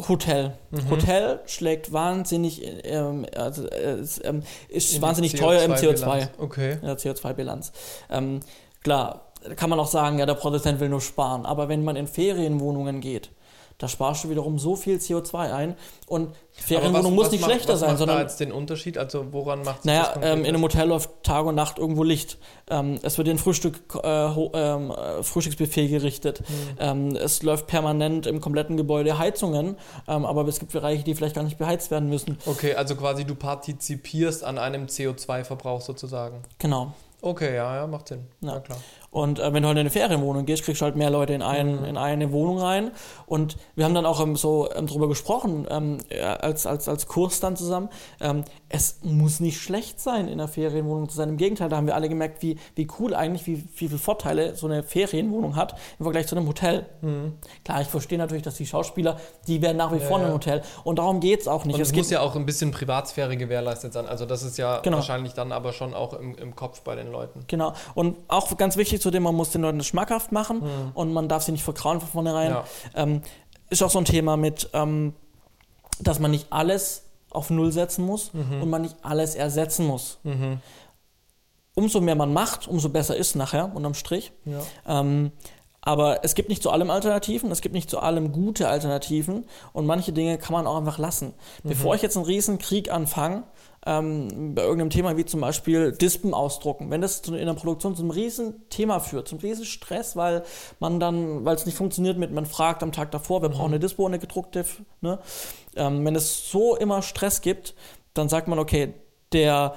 Hotel. Mhm. Hotel schlägt wahnsinnig, ähm, also, äh, ist, ähm, ist wahnsinnig teuer im CO2 CO2-Bilanz. Okay. in der CO2-Bilanz. Ähm, klar, kann man auch sagen, ja, der Produzent will nur sparen. Aber wenn man in Ferienwohnungen geht, da sparst du wiederum so viel CO2 ein. Und Ferienwohnung was- muss was nicht macht- schlechter was sein, macht sondern da jetzt den Unterschied? Also woran macht sich naja, ähm, in einem? Hotel läuft Tag und Nacht irgendwo Licht. Ähm, es wird in Frühstück, äh, ähm, äh, Frühstücksbuffet gerichtet. Hm. Ähm, es läuft permanent im kompletten Gebäude Heizungen, ähm, aber es gibt Bereiche, die vielleicht gar nicht beheizt werden müssen. Okay, also quasi du partizipierst an einem CO2-Verbrauch sozusagen. Genau. Okay, ja, ja, macht Sinn. Ja. Ja, klar. Und äh, wenn du halt in eine Ferienwohnung gehst, kriegst du halt mehr Leute in, ein, Mhm. in eine Wohnung rein. Und wir haben dann auch ähm, so ähm, drüber gesprochen, ähm, als, als, als Kurs dann zusammen. Es muss nicht schlecht sein, in einer Ferienwohnung zu sein. Im Gegenteil, da haben wir alle gemerkt, wie, wie cool eigentlich, wie, wie viele Vorteile so eine Ferienwohnung hat im Vergleich zu einem Hotel. Mhm. Klar, ich verstehe natürlich, dass die Schauspieler, die werden nach wie Ja, vor ja. einem Hotel. Und darum geht es auch nicht. Und es es muss ja auch ein bisschen Privatsphäre gewährleistet sein. Also das ist ja Genau. wahrscheinlich dann aber schon auch im, im Kopf bei den Leuten. Genau. Und auch ganz wichtig zu dem, man muss den Leuten das schmackhaft machen Mhm. und man darf sie nicht vertrauen von vornherein. Ja. Ähm, ist auch so ein Thema mit, ähm, dass man nicht alles auf Null setzen muss Mhm. und man nicht alles ersetzen muss. Mhm. Umso mehr man macht, umso besser ist nachher, unterm Strich. Ja. Ähm, aber es gibt nicht zu allem Alternativen, es gibt nicht zu allem gute Alternativen und manche Dinge kann man auch einfach lassen. Bevor ich jetzt einen riesen Krieg anfange, ähm, bei irgendeinem Thema wie zum Beispiel Dispen ausdrucken, wenn das in der Produktion zu einem riesen Thema führt, zum riesen Stress, weil man dann, weil es nicht funktioniert mit, man fragt am Tag davor, wir brauchen eine Dispo, eine gedruckte, ne? Ähm, wenn es so immer Stress gibt, dann sagt man, okay, der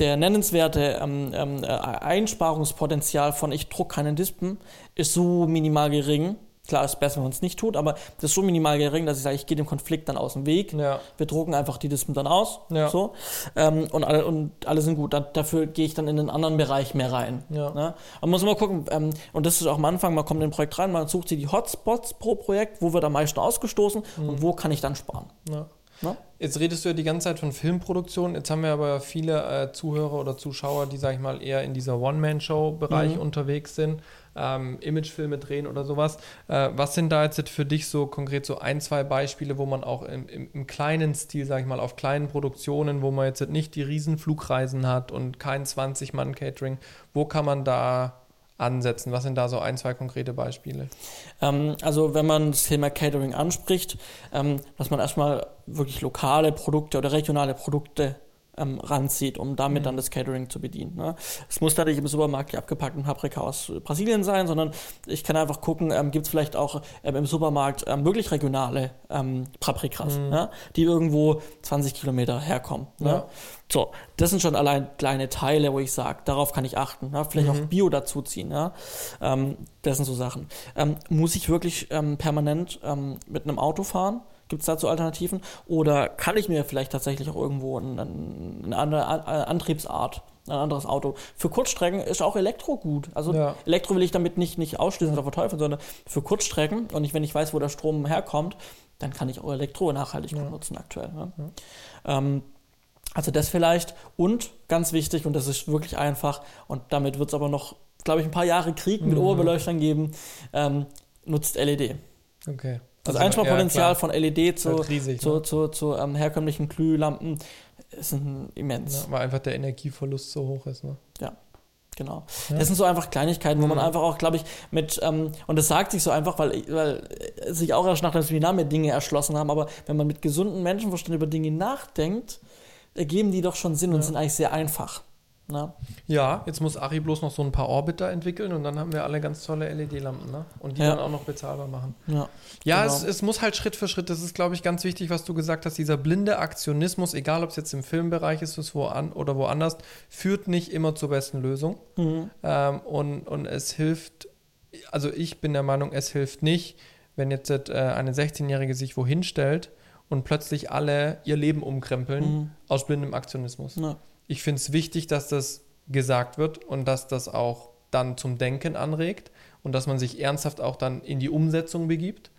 der nennenswerte ähm, ähm, äh, Einsparungspotenzial von ich druck keinen Dispen ist so minimal gering. Klar, ist besser, wenn man es nicht tut, aber das ist so minimal gering, dass ich sage, ich gehe dem Konflikt dann aus dem Weg. Ja. Wir drucken einfach die Dispen dann aus. Ja. So, ähm, und, alle, und alle sind gut. Da, dafür gehe ich dann in einen anderen Bereich mehr rein. Ja. Ne? Man muss immer gucken, ähm, und das ist auch am Anfang, man kommt in ein Projekt rein, man sucht sich die Hotspots pro Projekt, wo wird am meisten ausgestoßen und wo kann ich dann sparen. Ja. Ne? Jetzt redest du ja die ganze Zeit von Filmproduktion. Jetzt haben wir aber viele äh, Zuhörer oder Zuschauer, die, sag ich mal, eher in dieser One-Man-Show-Bereich Mhm. unterwegs sind, ähm, Imagefilme drehen oder sowas. Äh, was sind da jetzt für dich so konkret so ein, zwei Beispiele, wo man auch im, im, im kleinen Stil, sag ich mal, auf kleinen Produktionen, wo man jetzt nicht die riesen Flugreisen hat und kein 20-Mann-Catering, wo kann man da ansetzen? Was sind da so ein, zwei konkrete Beispiele? Ähm, also wenn man das Thema Catering anspricht, ähm, dass man erstmal wirklich lokale Produkte oder regionale Produkte ähm, ranzieht, um damit Mhm. dann das Catering zu bedienen. Ne? Es muss da nicht im Supermarkt die abgepackten Paprika aus Brasilien sein, sondern ich kann einfach gucken, ähm, gibt es vielleicht auch ähm, im Supermarkt ähm, wirklich regionale ähm, Paprikas, Mhm. ne? die irgendwo 20 Kilometer herkommen. Ne? Ja. So, das sind schon allein kleine Teile, wo ich sage, darauf kann ich achten. Ne? Vielleicht Mhm. auch Bio dazuziehen. Ja? Ähm, das sind so Sachen. Ähm, muss ich wirklich ähm, permanent ähm, mit einem Auto fahren? Gibt es dazu Alternativen? Oder kann ich mir vielleicht tatsächlich auch irgendwo ein, ein, eine andere A- Antriebsart, ein anderes Auto? Für Kurzstrecken ist auch Elektro gut. Also Ja. Elektro will ich damit nicht, nicht ausschließen oder verteufeln, sondern für Kurzstrecken und ich, wenn ich weiß, wo der Strom herkommt, dann kann ich auch Elektro nachhaltig gut Ja. nutzen aktuell. Ne? Ähm, also das vielleicht und ganz wichtig, und das ist wirklich einfach, und damit wird es aber noch, glaube ich, ein paar Jahre Krieg mit Mhm. Oberbeleuchtern geben, ähm, nutzt LED. Okay. Das Also, Einsparpotenzial ja, von LED zu, Halt riesig, zu, ne? zu, zu ähm, herkömmlichen Glühlampen ist immens. Ja, weil einfach der Energieverlust so hoch ist. Ne? Genau. Ja. Das sind so einfach Kleinigkeiten, wo man Mhm. einfach auch, glaube ich, mit, ähm, und das sagt sich so einfach, weil, weil sich auch erst nach dem Seminar mit Dinge erschlossen haben, aber wenn man mit gesundem Menschenverstand über Dinge nachdenkt, ergeben die doch schon Sinn und Ja. sind eigentlich sehr einfach. Ne? Ja, jetzt muss Ari bloß noch so ein paar Orbiter entwickeln und dann haben wir alle ganz tolle LED-Lampen, ne? Und die Ja. dann auch noch bezahlbar machen. Ja. Ja, Genau. es, es muss halt Schritt für Schritt, das ist, glaube ich, ganz wichtig, was du gesagt hast, dieser blinde Aktionismus, egal ob es jetzt im Filmbereich ist wo an, oder woanders, führt nicht immer zur besten Lösung. Mhm. Ähm, und, und es hilft, also ich bin der Meinung, es hilft nicht, wenn jetzt äh, eine 16-Jährige sich wohin stellt und plötzlich alle ihr Leben umkrempeln Mhm. aus blindem Aktionismus. Ja. Ich finde es wichtig, dass das gesagt wird und dass das auch dann zum Denken anregt und dass man sich ernsthaft auch dann in die Umsetzung begibt.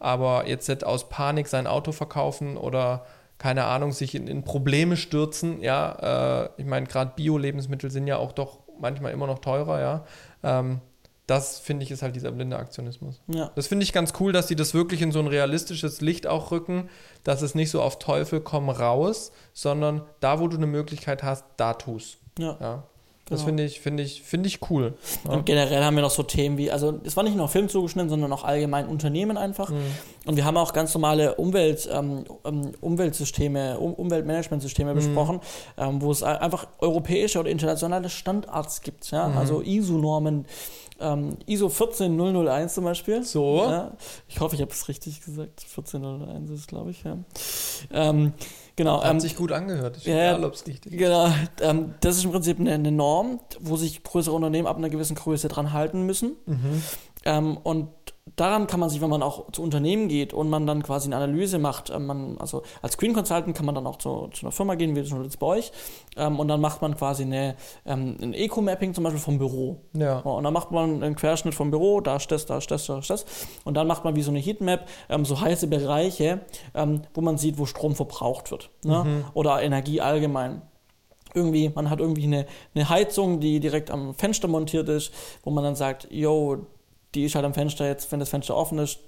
Aber jetzt nicht aus Panik sein Auto verkaufen oder keine Ahnung, sich in, in Probleme stürzen, ja, äh, ich meine, gerade Bio-Lebensmittel sind ja auch doch manchmal immer noch teurer, ja. Ähm, das finde ich ist halt dieser blinde Aktionismus. Ja. Das finde ich ganz cool, dass sie das wirklich in so ein realistisches Licht auch rücken, dass es nicht so auf Teufel komm raus, sondern da, wo du eine Möglichkeit hast, da tu's. Ja. Ja. Das Genau. finde ich, finde ich, finde ich cool. Ja. Und generell haben wir noch so Themen wie, also es war nicht nur Film zugeschnitten, sondern auch allgemein Unternehmen einfach. Mhm. Und wir haben auch ganz normale Umwelt, ähm, ähm, Umweltsysteme, um, Umweltmanagementsysteme Mhm. besprochen, ähm, wo es ein- einfach europäische oder internationale Standards gibt. Ja? Mhm. Also ISO-Normen, ähm, ISO 14001 zum Beispiel. So. Ja, ich hoffe, ich habe es richtig gesagt. 14001 ist, glaube ich. Ja. Ähm, genau. Hat ähm, sich gut angehört. Ist ja, egal, ob es richtig ist. Genau, ähm, das ist im Prinzip eine, eine Norm, wo sich größere Unternehmen ab einer gewissen Größe dran halten müssen. Mhm. Ähm, und daran kann man sich, wenn man auch zu Unternehmen geht und man dann quasi eine Analyse macht, ähm, man, also als Screen Consultant kann man dann auch zu, zu einer Firma gehen, wie jetzt bei euch, ähm, und dann macht man quasi eine, ähm, ein Eco-Mapping zum Beispiel vom Büro. Ja. Ja, Und dann macht man einen Querschnitt vom Büro, da ist das, da ist das, da ist das. Und dann macht man wie so eine Heatmap, ähm, so heiße Bereiche, ähm, wo man sieht, wo Strom verbraucht wird. Ne? Mhm. Oder Energie allgemein. Irgendwie, man hat irgendwie eine, eine Heizung, die direkt am Fenster montiert ist, wo man dann sagt, yo, die ist halt am Fenster jetzt, wenn das Fenster offen ist,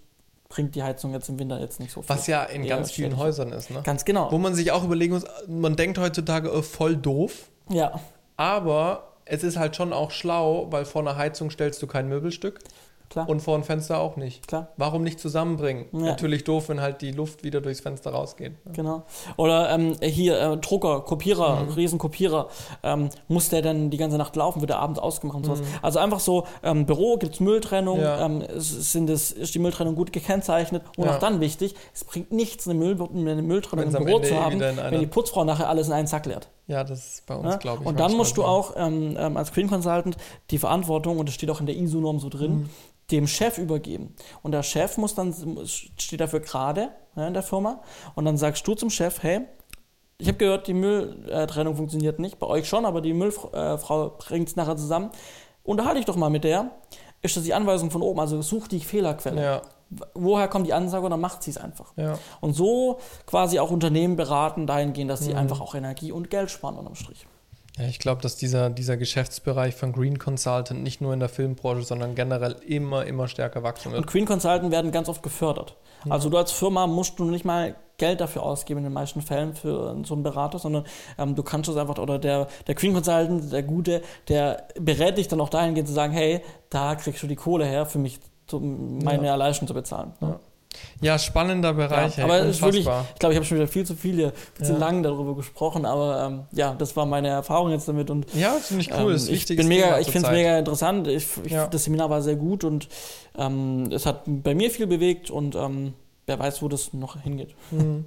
bringt die Heizung jetzt im Winter jetzt nicht so viel. Was ja in ganz vielen. Häusern ist, ne? Ganz genau. Wo man sich auch überlegen muss, man denkt heutzutage äh, voll doof, Ja, aber es ist halt schon auch schlau, weil vor einer Heizung stellst du kein Möbelstück klar. und vor ein Fenster auch nicht. klar. Warum nicht zusammenbringen? Ja. Natürlich doof, wenn halt die Luft wieder durchs Fenster rausgeht. Genau. Oder ähm, hier, äh, Drucker, Kopierer, Mhm. Riesenkopierer. Ähm, muss der denn die ganze Nacht laufen, wird er abends ausgemacht und sowas. Mhm. Also einfach so, ähm, Büro gibt's Mülltrennung, Ja. ähm, es- sind es, ist die Mülltrennung gut gekennzeichnet und Ja. auch dann wichtig, es bringt nichts, eine, Müll, eine Mülltrennung Wenn's im Büro Ende zu eh haben, wenn die Putzfrau nachher alles in einen Sack leert. Ja, das ist bei uns, Ja? glaube ich. Und dann musst du auch ähm, ähm, als Screen Consultant die Verantwortung, und das steht auch in der ISO-Norm so drin, Mhm. Dem Chef übergeben. Und der Chef muss dann, steht dafür gerade ja, in der Firma. Und dann sagst du zum Chef, hey, ich habe gehört, die Mülltrennung funktioniert nicht. Bei euch schon, aber die Müllfrau bringt es nachher zusammen. Unterhalte ich doch mal mit der. Ist das die Anweisung von oben? Also such die Fehlerquelle. Ja, woher kommt die Ansage und dann macht sie es einfach. Ja. Und so quasi auch Unternehmen beraten dahingehend, dass sie Mhm. einfach auch Energie und Geld sparen unterm Strich. Ja, ich glaube, dass dieser, dieser Geschäftsbereich von Green Consultant nicht nur in der Filmbranche, sondern generell immer, immer stärker wachsen Und wird. Green Consultant werden ganz oft gefördert. Mhm. Also du als Firma musst du nicht mal Geld dafür ausgeben in den meisten Fällen für so einen Berater, sondern ähm, du kannst es einfach, oder der, der Green Consultant, der Gute, der berät dich dann auch dahingehend zu sagen, hey, da kriegst du die Kohle her, für mich zu, meine Ja. Leistung zu bezahlen. Ja. Ja, spannender Bereich. Ja, ey, aber es ist wirklich, ich glaube, ich habe schon wieder viel zu viel, viel zu Ja. lang darüber gesprochen, aber ähm, ja, das war meine Erfahrung jetzt damit und Ja, finde ich cool. ähm, ist ein ich bin mega, ich finde es mega interessant. Ich, ich, Ja. Das Seminar war sehr gut und ähm, es hat bei mir viel bewegt und ähm, wer weiß, wo das noch hingeht. Mhm.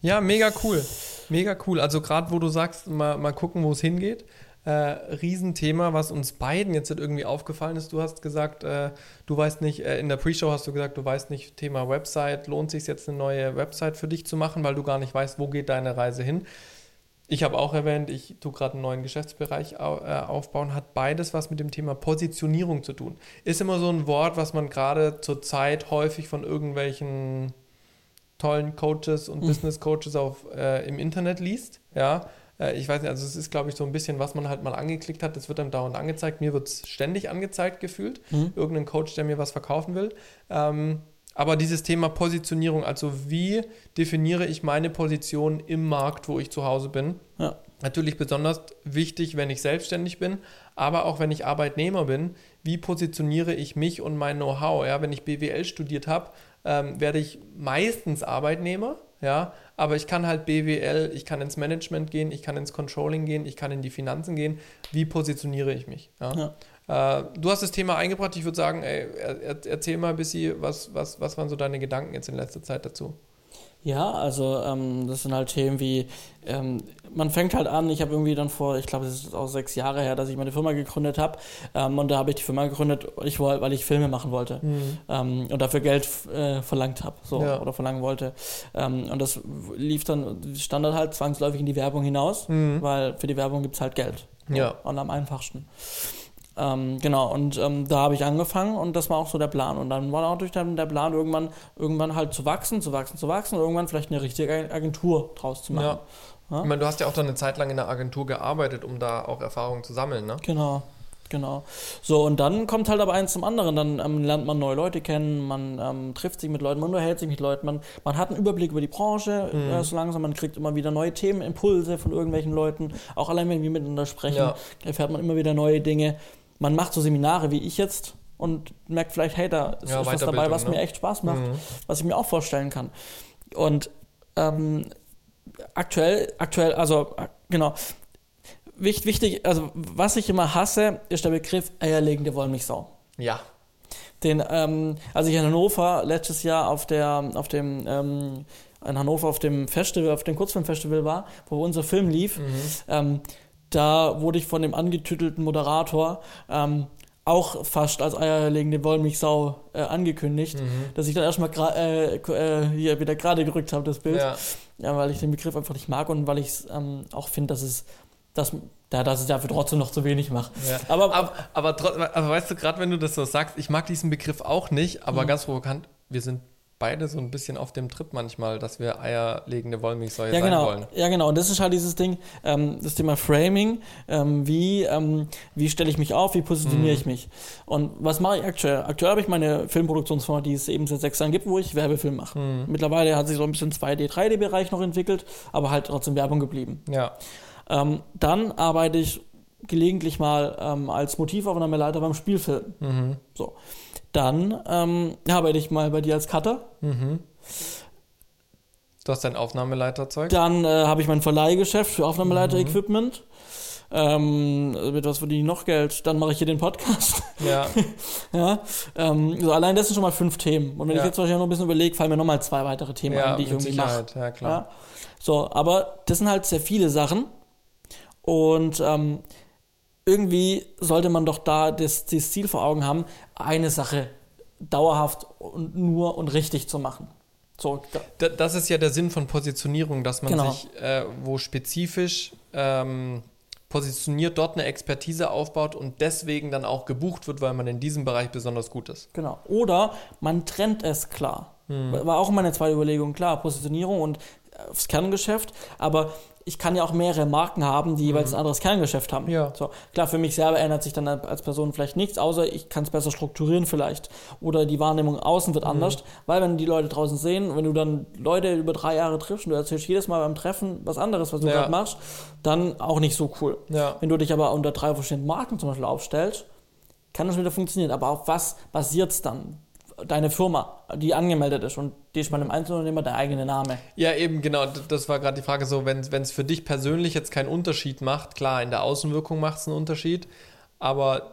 Ja, mega cool. Mega cool. Also gerade wo du sagst, mal, mal gucken, wo es hingeht. Äh, Riesenthema, was uns beiden jetzt irgendwie aufgefallen ist. Du hast gesagt, äh, du weißt nicht, äh, in der Pre-Show hast du gesagt, du weißt nicht, Thema Website, lohnt sich jetzt eine neue Website für dich zu machen, weil du gar nicht weißt, wo geht deine Reise hin. Ich habe auch erwähnt, ich tue gerade einen neuen Geschäftsbereich äh, aufbauen, hat beides was mit dem Thema Positionierung zu tun. Ist immer so ein Wort, was man gerade zur Zeit häufig von irgendwelchen tollen Coaches und Mhm. Business Coaches auf, äh, im Internet liest. Ja, äh, ich weiß nicht, also es ist, glaube ich, so ein bisschen, was man halt mal angeklickt hat, das wird dann dauernd angezeigt. Mir wird es ständig angezeigt gefühlt. Mhm. Irgendein Coach, der mir was verkaufen will. Ähm, aber dieses Thema Positionierung, also wie definiere ich meine Position im Markt, wo ich zu Hause bin? Ja. Natürlich besonders wichtig, wenn ich selbstständig bin, aber auch wenn ich Arbeitnehmer bin, wie positioniere ich mich und mein Know-how? Ja, wenn ich BWL studiert habe, ähm, werde ich meistens Arbeitnehmer, ja, aber ich kann halt BWL, ich kann ins Management gehen, ich kann ins Controlling gehen, ich kann in die Finanzen gehen. Wie positioniere ich mich? Ja? Äh, du hast das Thema eingebracht, ich würde sagen, ey, er, er, erzähl mal ein bisschen, was, was, was waren so deine Gedanken jetzt in letzter Zeit dazu? Ja, also ähm, das sind halt Themen wie, ähm, man fängt halt an, ich habe irgendwie dann vor, ich glaube, es ist auch sechs Jahre her, dass ich meine Firma gegründet habe ähm, und da habe ich die Firma gegründet, ich weil ich Filme machen wollte ähm, und dafür Geld äh, verlangt habe, so Ja. oder verlangen wollte ähm, und das lief dann, stand dann halt zwangsläufig in die Werbung hinaus, Mhm. weil für die Werbung gibt es halt Geld. Ja. Und am einfachsten. Ähm, genau, und ähm, da habe ich angefangen und das war auch so der Plan. Und dann war natürlich dann der Plan, irgendwann, irgendwann halt zu wachsen, zu wachsen, zu wachsen und irgendwann vielleicht eine richtige Agentur draus zu machen. Ja. Ja? Ich meine, du hast ja auch dann eine Zeit lang in der Agentur gearbeitet, um da auch Erfahrungen zu sammeln, ne? Genau, genau. So, und dann kommt halt aber eins zum anderen. Dann ähm, lernt man neue Leute kennen, man ähm, trifft sich mit Leuten, man unterhält sich mit Leuten, man, man hat einen Überblick über die Branche, Mhm. äh, so langsam, man kriegt immer wieder neue Themen, Impulse von irgendwelchen Leuten. Auch allein, wenn wir miteinander sprechen, Ja. erfährt man immer wieder neue Dinge. Man macht so Seminare wie ich jetzt und merkt vielleicht, hey, da ist, Ja, ist was dabei, was ne? mir echt Spaß macht, Mhm. was ich mir auch vorstellen kann. Und ähm, aktuell, aktuell, also äh, genau, Wicht, wichtig, also was ich immer hasse, ist der Begriff eierlegende Wollmilchsau. Ja. Den, ähm, als ich in Hannover letztes Jahr auf der, auf dem, ähm, in Hannover auf dem Festival, auf dem Kurzfilmfestival war, wo unser Film lief, Mhm. ähm, da wurde ich von dem angetütelten Moderator ähm, auch fast als eierlegende Wollmilchsau äh, angekündigt, Mhm. dass ich dann erstmal äh, äh, hier wieder gerade gerückt habe, das Bild. Ja. Ja, weil ich den Begriff einfach nicht mag und weil ich es ähm, auch finde, dass es, dass, ja, dass ich dafür trotzdem noch zu wenig mache. Ja. Aber, Aber, aber, aber weißt du, gerade wenn du das so sagst, ich mag diesen Begriff auch nicht, aber Mhm. ganz provokant, wir sind beide so ein bisschen auf dem Trip manchmal, dass wir eierlegende Wollmilchsäue ja, sein genau. wollen. Ja, genau. Und das ist halt dieses Ding, ähm, das Thema Framing. Ähm, wie ähm, wie stelle ich mich auf? Wie positioniere Mhm. ich mich? Und was mache ich aktuell? Aktuell habe ich meine Filmproduktionsfirma, die es eben seit sechs Jahren gibt, wo ich Werbefilm mache. Mhm. Mittlerweile hat sich so ein bisschen 2D, 3D-Bereich noch entwickelt, aber halt trotzdem Werbung geblieben. Ja. Ähm, dann arbeite ich gelegentlich mal ähm, als Motivaufnahmeleiter beim Spielfilm. Mhm. So. Dann ähm, arbeite ich mal bei dir als Cutter. Mhm. Du hast dein Aufnahmeleiterzeug. Dann äh, habe ich mein Verleihgeschäft für Aufnahmeleiter-Equipment. Ähm, mit was verdiene ich noch Geld? Dann mache ich hier den Podcast. Ja. ja, ähm, so allein das sind schon mal fünf Themen. Und wenn Ja. ich jetzt wahrscheinlich noch ein bisschen überlege, fallen mir nochmal zwei weitere Themen ja, ein, die ich irgendwie mache. Ja, klar. Ja? So, aber das sind halt sehr viele Sachen. Und ähm, irgendwie sollte man doch da das, das Ziel vor Augen haben, eine Sache dauerhaft und nur und richtig zu machen. So, da, Da- Das ist ja der Sinn von Positionierung, dass man Genau. sich äh, wo spezifisch ähm, positioniert, dort eine Expertise aufbaut und deswegen dann auch gebucht wird, weil man in diesem Bereich besonders gut ist. Genau. Oder man trennt es klar. Hm. War auch meine zweite Überlegung, klar, Positionierung und äh, aufs Kerngeschäft, aber ich kann ja auch mehrere Marken haben, die jeweils ein anderes Kerngeschäft haben. Mhm. Ja. So, klar, für mich selber ändert sich dann als Person vielleicht nichts, außer ich kann es besser strukturieren vielleicht. Oder die Wahrnehmung außen Mhm. wird anders, weil wenn die Leute draußen sehen, wenn du dann Leute über drei Jahre triffst und du erzählst jedes Mal beim Treffen was anderes, was du Ja. gerade machst, dann auch nicht so cool. Ja. Wenn du dich aber unter drei verschiedenen Marken zum Beispiel aufstellst, kann das wieder funktionieren. Aber auf was basiert es dann? Deine Firma, die angemeldet ist und die ist bei einem Einzelunternehmer der eigene Name. Ja, eben, genau. Das war gerade die Frage so, wenn es für dich persönlich jetzt keinen Unterschied macht, klar, in der Außenwirkung macht es einen Unterschied, aber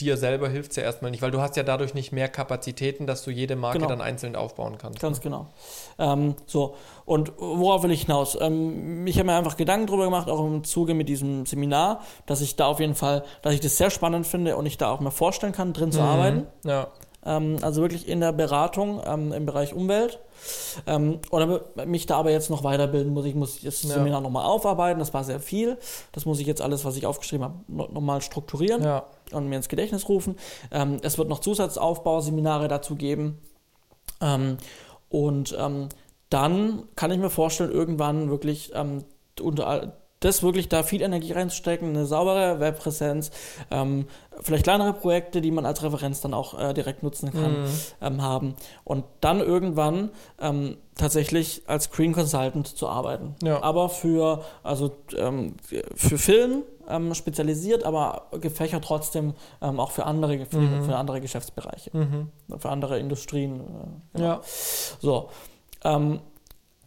dir selber hilft es ja erstmal nicht, weil du hast ja dadurch nicht mehr Kapazitäten, dass du jede Marke Genau. dann einzeln aufbauen kannst. Ganz genau. Ähm, so, und worauf will ich hinaus? Ähm, ich habe mir einfach Gedanken darüber gemacht, auch im Zuge mit diesem Seminar, dass ich da auf jeden Fall, dass ich das sehr spannend finde und ich da auch mir vorstellen kann, drin zu arbeiten. Ja, also wirklich in der Beratung ähm, im Bereich Umwelt. Ähm, oder mich da aber jetzt noch weiterbilden muss. Ich muss das Ja. Seminar nochmal aufarbeiten. Das war sehr viel. Das muss ich jetzt alles, was ich aufgeschrieben habe, no nochmal strukturieren ja, und mir ins Gedächtnis rufen. Ähm, es wird noch Zusatzaufbauseminare dazu geben. Ähm, und ähm, dann kann ich mir vorstellen, irgendwann wirklich ähm, unter das wirklich da viel Energie reinzustecken, eine saubere Webpräsenz, ähm, vielleicht kleinere Projekte, die man als Referenz dann auch äh, direkt nutzen kann, Mhm. ähm, haben. Und dann irgendwann ähm, tatsächlich als Screen Consultant zu arbeiten. Ja. Aber für, also ähm, für Film ähm, spezialisiert, aber gefächert trotzdem ähm, auch für andere, für, Mhm. für andere Geschäftsbereiche, Mhm. für andere Industrien. Äh, genau. Ja. So.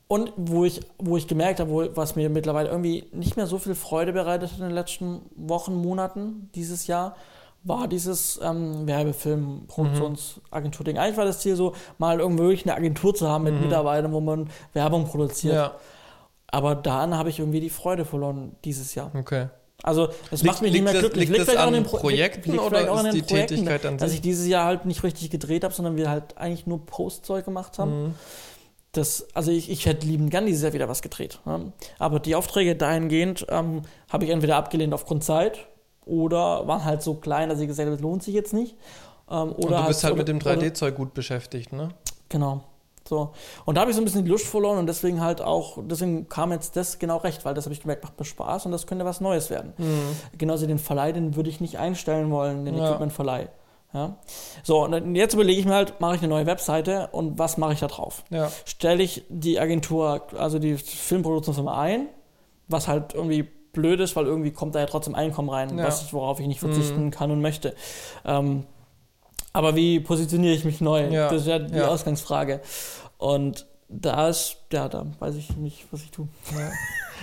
Und wo ich, wo ich gemerkt habe, wo, was mir mittlerweile irgendwie nicht mehr so viel Freude bereitet hat in den letzten Wochen, Monaten dieses Jahr, war dieses ähm, Werbefilm-Produktionsagentur-Ding. Eigentlich war das Ziel so, mal irgendwo wirklich eine Agentur zu haben mit Mhm. Mitarbeitern, wo man Werbung produziert. ja, Aber dann habe ich irgendwie die Freude verloren dieses Jahr. okay. Also es Liegt- macht mich nicht liegt mehr das- glücklich. liegt das vielleicht auch an den Pro- Projekten liegt oder vielleicht auch ist in den die Projekten, Tätigkeit an dass sich? ich dieses Jahr halt nicht richtig gedreht habe, sondern wir halt eigentlich nur Postzeug gemacht haben. Mhm. Das, also ich, ich hätte lieben gern dieses Jahr wieder was gedreht. Ne? Aber die Aufträge dahingehend ähm, habe ich entweder abgelehnt aufgrund Zeit oder waren halt so klein, dass ich gesagt habe, das lohnt sich jetzt nicht. Ähm, Und du bist halt oder- mit dem oder- 3D-Zeug gut beschäftigt, ne? Genau. So. Und da habe ich so ein bisschen die Lust verloren und deswegen halt auch, deswegen kam jetzt das genau recht, weil das habe ich gemerkt, macht mir Spaß und das könnte was Neues werden. Genauso den Verleih, den würde ich nicht einstellen wollen, den Ja. Equipment-Verleih. Ja. So, und jetzt überlege ich mir halt, mache ich eine neue Webseite und was mache ich da drauf? Ja. Stelle ich die Agentur, also die Filmproduktionsfirma ein, was halt irgendwie blöd ist, weil irgendwie kommt da ja trotzdem Einkommen rein, Ja. was worauf ich nicht verzichten kann und möchte. Ähm, aber wie positioniere ich mich neu? Ja. Das ist ja die. Ausgangsfrage. Und da ist, ja, da weiß ich nicht, was ich tue.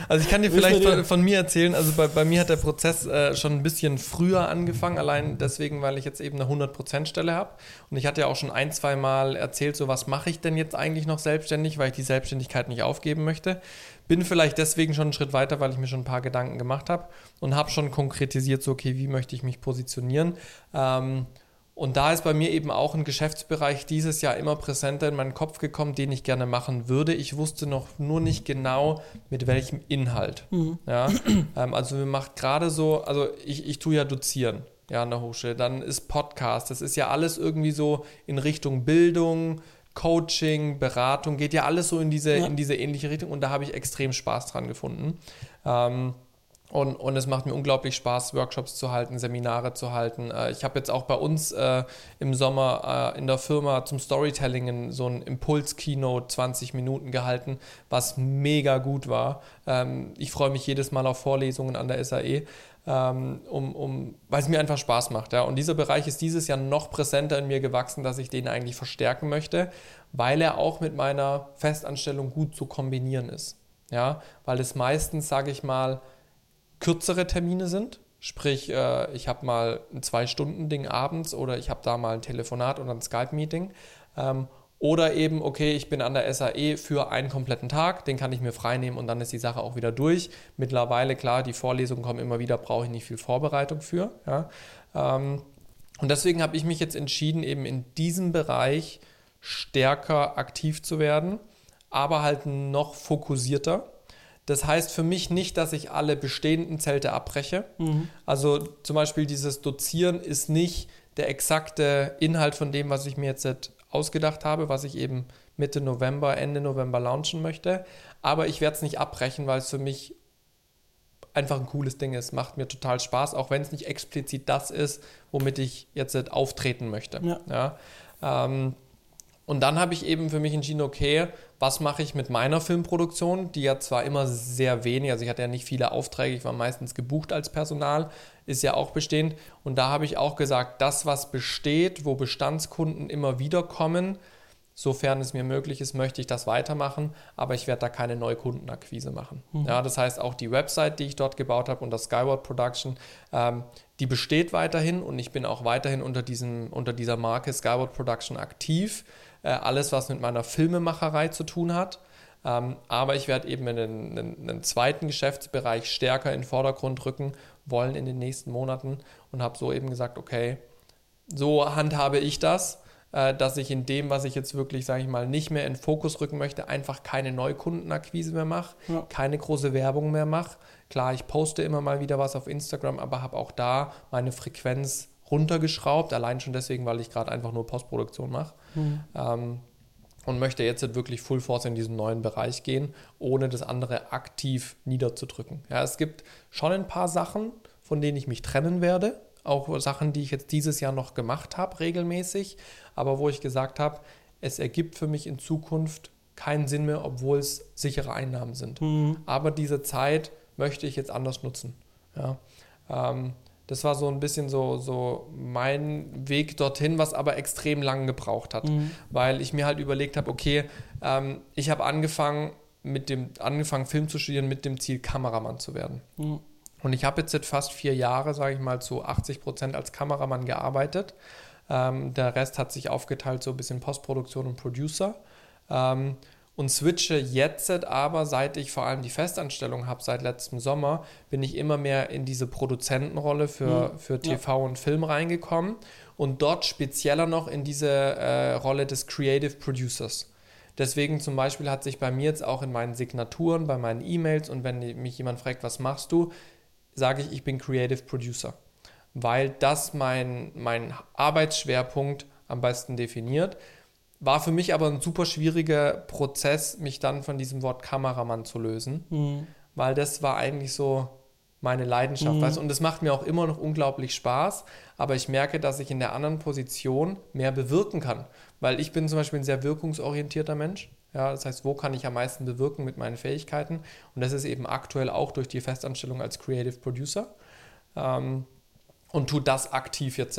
Also ich kann dir vielleicht von, von mir erzählen, also bei, bei mir hat der Prozess äh, schon ein bisschen früher angefangen, allein deswegen, weil ich jetzt eben eine 100%-Stelle habe. Und ich hatte ja auch schon ein, zwei Mal erzählt, so was mache ich denn jetzt eigentlich noch selbstständig, weil ich die Selbstständigkeit nicht aufgeben möchte. Bin vielleicht deswegen schon einen Schritt weiter, weil ich mir schon ein paar Gedanken gemacht habe und habe schon konkretisiert, so okay, wie möchte ich mich positionieren. Ähm, und da ist bei mir eben auch ein Geschäftsbereich dieses Jahr immer präsenter in meinen Kopf gekommen, den ich gerne machen würde. Ich wusste noch nur nicht genau, mit welchem Inhalt. Ja? ähm, also mir macht gerade so, also ich, ich tue ja dozieren ja, an der Hochschule. Dann ist Podcast. Das ist ja alles irgendwie so in Richtung Bildung, Coaching, Beratung, geht ja alles so in diese, Ja. in diese ähnliche Richtung. Und da habe ich extrem Spaß dran gefunden. Ähm, und, und es macht mir unglaublich Spaß, Workshops zu halten, Seminare zu halten. Äh, ich habe jetzt auch bei uns äh, im Sommer äh, in der Firma zum Storytelling in so ein Impuls-Keynote 20 Minuten gehalten, was mega gut war. Ähm, ich freue mich jedes Mal auf Vorlesungen an der SAE, ähm, um, um, weil es mir einfach Spaß macht. Ja. Und dieser Bereich ist dieses Jahr noch präsenter in mir gewachsen, dass ich den eigentlich verstärken möchte, weil er auch mit meiner Festanstellung gut zu kombinieren ist. Ja, weil es meistens, sage ich mal, kürzere Termine sind. Sprich, äh, ich habe mal ein Zwei-Stunden-Ding abends oder ich habe da mal ein Telefonat oder ein Skype-Meeting. Ähm, oder eben, okay, ich bin an der SAE für einen kompletten Tag, den kann ich mir freinehmen und dann ist die Sache auch wieder durch. Mittlerweile, klar, die Vorlesungen kommen immer wieder, brauche ich nicht viel Vorbereitung für. Ja. Ähm, und deswegen habe ich mich jetzt entschieden, eben in diesem Bereich stärker aktiv zu werden, aber halt noch fokussierter. Das heißt für mich nicht, dass ich alle bestehenden Zelte abbreche. Mhm. Also zum Beispiel dieses Dozieren ist nicht der exakte Inhalt von dem, was ich mir jetzt ausgedacht habe, was ich eben Mitte November, Ende November launchen möchte. Aber ich werde es nicht abbrechen, weil es für mich einfach ein cooles Ding ist. Macht mir total Spaß, auch wenn es nicht explizit das ist, womit ich jetzt auftreten möchte. Ja. ja ähm, und dann habe ich eben für mich entschieden, okay, was mache ich mit meiner Filmproduktion, die ja zwar immer sehr wenig, also ich hatte ja nicht viele Aufträge, ich war meistens gebucht als Personal, ist ja auch bestehend. Und da habe ich auch gesagt, das, was besteht, wo Bestandskunden immer wieder kommen, sofern es mir möglich ist, möchte ich das weitermachen, aber ich werde da keine Neukundenakquise machen. Mhm. Ja, das heißt, auch die Website, die ich dort gebaut habe und das Skyward Production, ähm, die besteht weiterhin und ich bin auch weiterhin unter, diesem, unter dieser Marke Skyward Production aktiv äh, alles, was mit meiner Filmemacherei zu tun hat. Ähm, aber ich werde eben einen, einen, einen, zweiten Geschäftsbereich stärker in den Vordergrund rücken wollen in den nächsten Monaten und habe so eben gesagt, okay, so handhabe ich das, äh, dass ich in dem, was ich jetzt wirklich, sage ich mal, nicht mehr in Fokus rücken möchte, einfach keine Neukundenakquise mehr mache, ja. keine große Werbung mehr mache. Klar, ich poste immer mal wieder was auf Instagram, aber habe auch da meine Frequenz runtergeschraubt, allein schon deswegen, weil ich gerade einfach nur Postproduktion mache. Mhm. Ähm, und möchte jetzt wirklich Full Force in diesen neuen Bereich gehen, ohne das andere aktiv niederzudrücken. Ja, es gibt schon ein paar Sachen, von denen ich mich trennen werde, auch Sachen, die ich jetzt dieses Jahr noch gemacht habe, regelmäßig, aber wo ich gesagt habe, es ergibt für mich in Zukunft keinen Sinn mehr, obwohl es sichere Einnahmen sind. Mhm. Aber diese Zeit möchte ich jetzt anders nutzen. Ja. Ähm, das war so ein bisschen so, so mein Weg dorthin, was aber extrem lang gebraucht hat, mhm. weil ich mir halt überlegt habe, okay, ähm, ich habe angefangen mit dem angefangen Film zu studieren mit dem Ziel Kameramann zu werden. Mhm. Und ich habe jetzt seit fast vier Jahre, sage ich mal, zu 80 Prozent als Kameramann gearbeitet. Ähm, der Rest hat sich aufgeteilt so ein bisschen Postproduktion und Producer. Ähm, und switche jetzt aber, seit ich vor allem die Festanstellung habe, seit letztem Sommer, bin ich immer mehr in diese Produzentenrolle für, mhm. für TV ja. und Film reingekommen und dort spezieller noch in diese äh, Rolle des Creative Producers. Deswegen zum Beispiel hat sich bei mir jetzt auch in meinen Signaturen, bei meinen E-Mails und wenn mich jemand fragt, was machst du, sage ich, ich bin Creative Producer, weil das mein, mein Arbeitsschwerpunkt am besten definiert. War für mich aber ein super schwieriger Prozess, mich dann von diesem Wort Kameramann zu lösen, mhm. weil das war eigentlich so meine Leidenschaft. Mhm. Weißt? Und das macht mir auch immer noch unglaublich Spaß, aber ich merke, dass ich in der anderen Position mehr bewirken kann, weil ich bin zum Beispiel ein sehr wirkungsorientierter Mensch. Ja, das heißt, wo kann ich am meisten bewirken mit meinen Fähigkeiten? Und das ist eben aktuell auch durch die Festanstellung als Creative Producer. Ähm, und tu das aktiv jetzt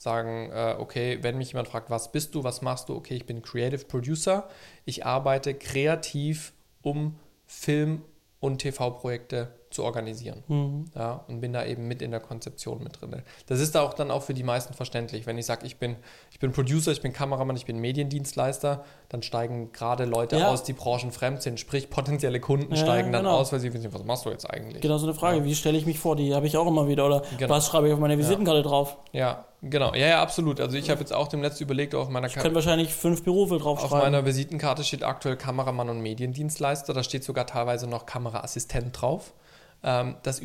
sagen, äh, okay, wenn mich jemand fragt, was bist du, was machst du, okay, ich bin Creative Producer, ich arbeite kreativ, um Film- und TV-Projekte zu organisieren. Mhm. Ja, und bin da eben mit in der Konzeption mit drin. Das ist auch dann auch für die meisten verständlich. Wenn ich sage, ich bin, ich bin Producer, ich bin Kameramann, ich bin Mediendienstleister, dann steigen gerade Leute ja. aus, die branchenfremd sind, sprich potenzielle Kunden ja, steigen dann genau. aus, weil sie wissen, was machst du jetzt eigentlich? Genau so eine Frage, wie stelle ich mich vor? Die habe ich auch immer wieder. Oder genau. was schreibe ich auf meine Visitenkarte drauf? Ja, genau. Ja, ja, absolut. Also ich habe jetzt auch dem letzten überlegt, auf meiner Karte. Ich wahrscheinlich fünf Berufe draufschreiben. Auf meiner Visitenkarte steht aktuell Kameramann und Mediendienstleister. Da steht sogar teilweise noch Kameraassistent drauf. Ähm, das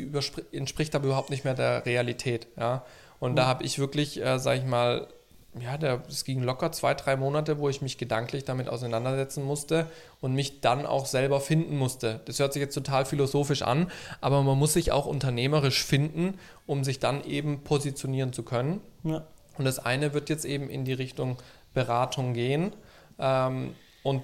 entspricht aber überhaupt nicht mehr der Realität. Ja? Und mhm. da habe ich wirklich, äh, sage ich mal, ja, es ging locker zwei, drei Monate, wo ich mich gedanklich damit auseinandersetzen musste und mich dann auch selber finden musste. Das hört sich jetzt total philosophisch an, aber man muss sich auch unternehmerisch finden, um sich dann eben positionieren zu können. Ja. Und das eine wird jetzt eben in die Richtung Beratung gehen. Ähm, und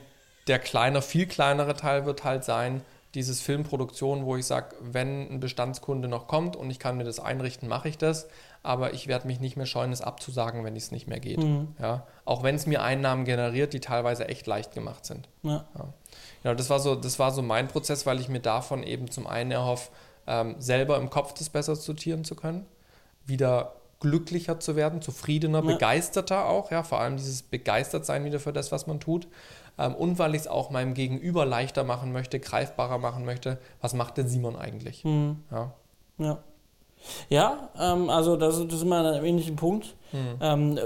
der kleine, viel kleinere Teil wird halt sein, dieses Filmproduktion, wo ich sage, wenn ein Bestandskunde noch kommt und ich kann mir das einrichten, mache ich das. Aber ich werde mich nicht mehr scheuen, es abzusagen, wenn es nicht mehr geht. Mhm. Ja? Auch wenn es mir Einnahmen generiert, die teilweise echt leicht gemacht sind. Ja. ja. Genau, das war, so, das war so mein Prozess, weil ich mir davon eben zum einen erhoffe, ähm, selber im Kopf das besser sortieren zu können, wieder glücklicher zu werden, zufriedener, ja. begeisterter auch, ja, vor allem dieses Begeistertsein wieder für das, was man tut und weil ich es auch meinem Gegenüber leichter machen möchte, greifbarer machen möchte, was macht denn Simon eigentlich? Mhm. Ja. ja. Ja, ähm, also das, das ist immer ein ähnlicher Punkt. Hm. Ähm,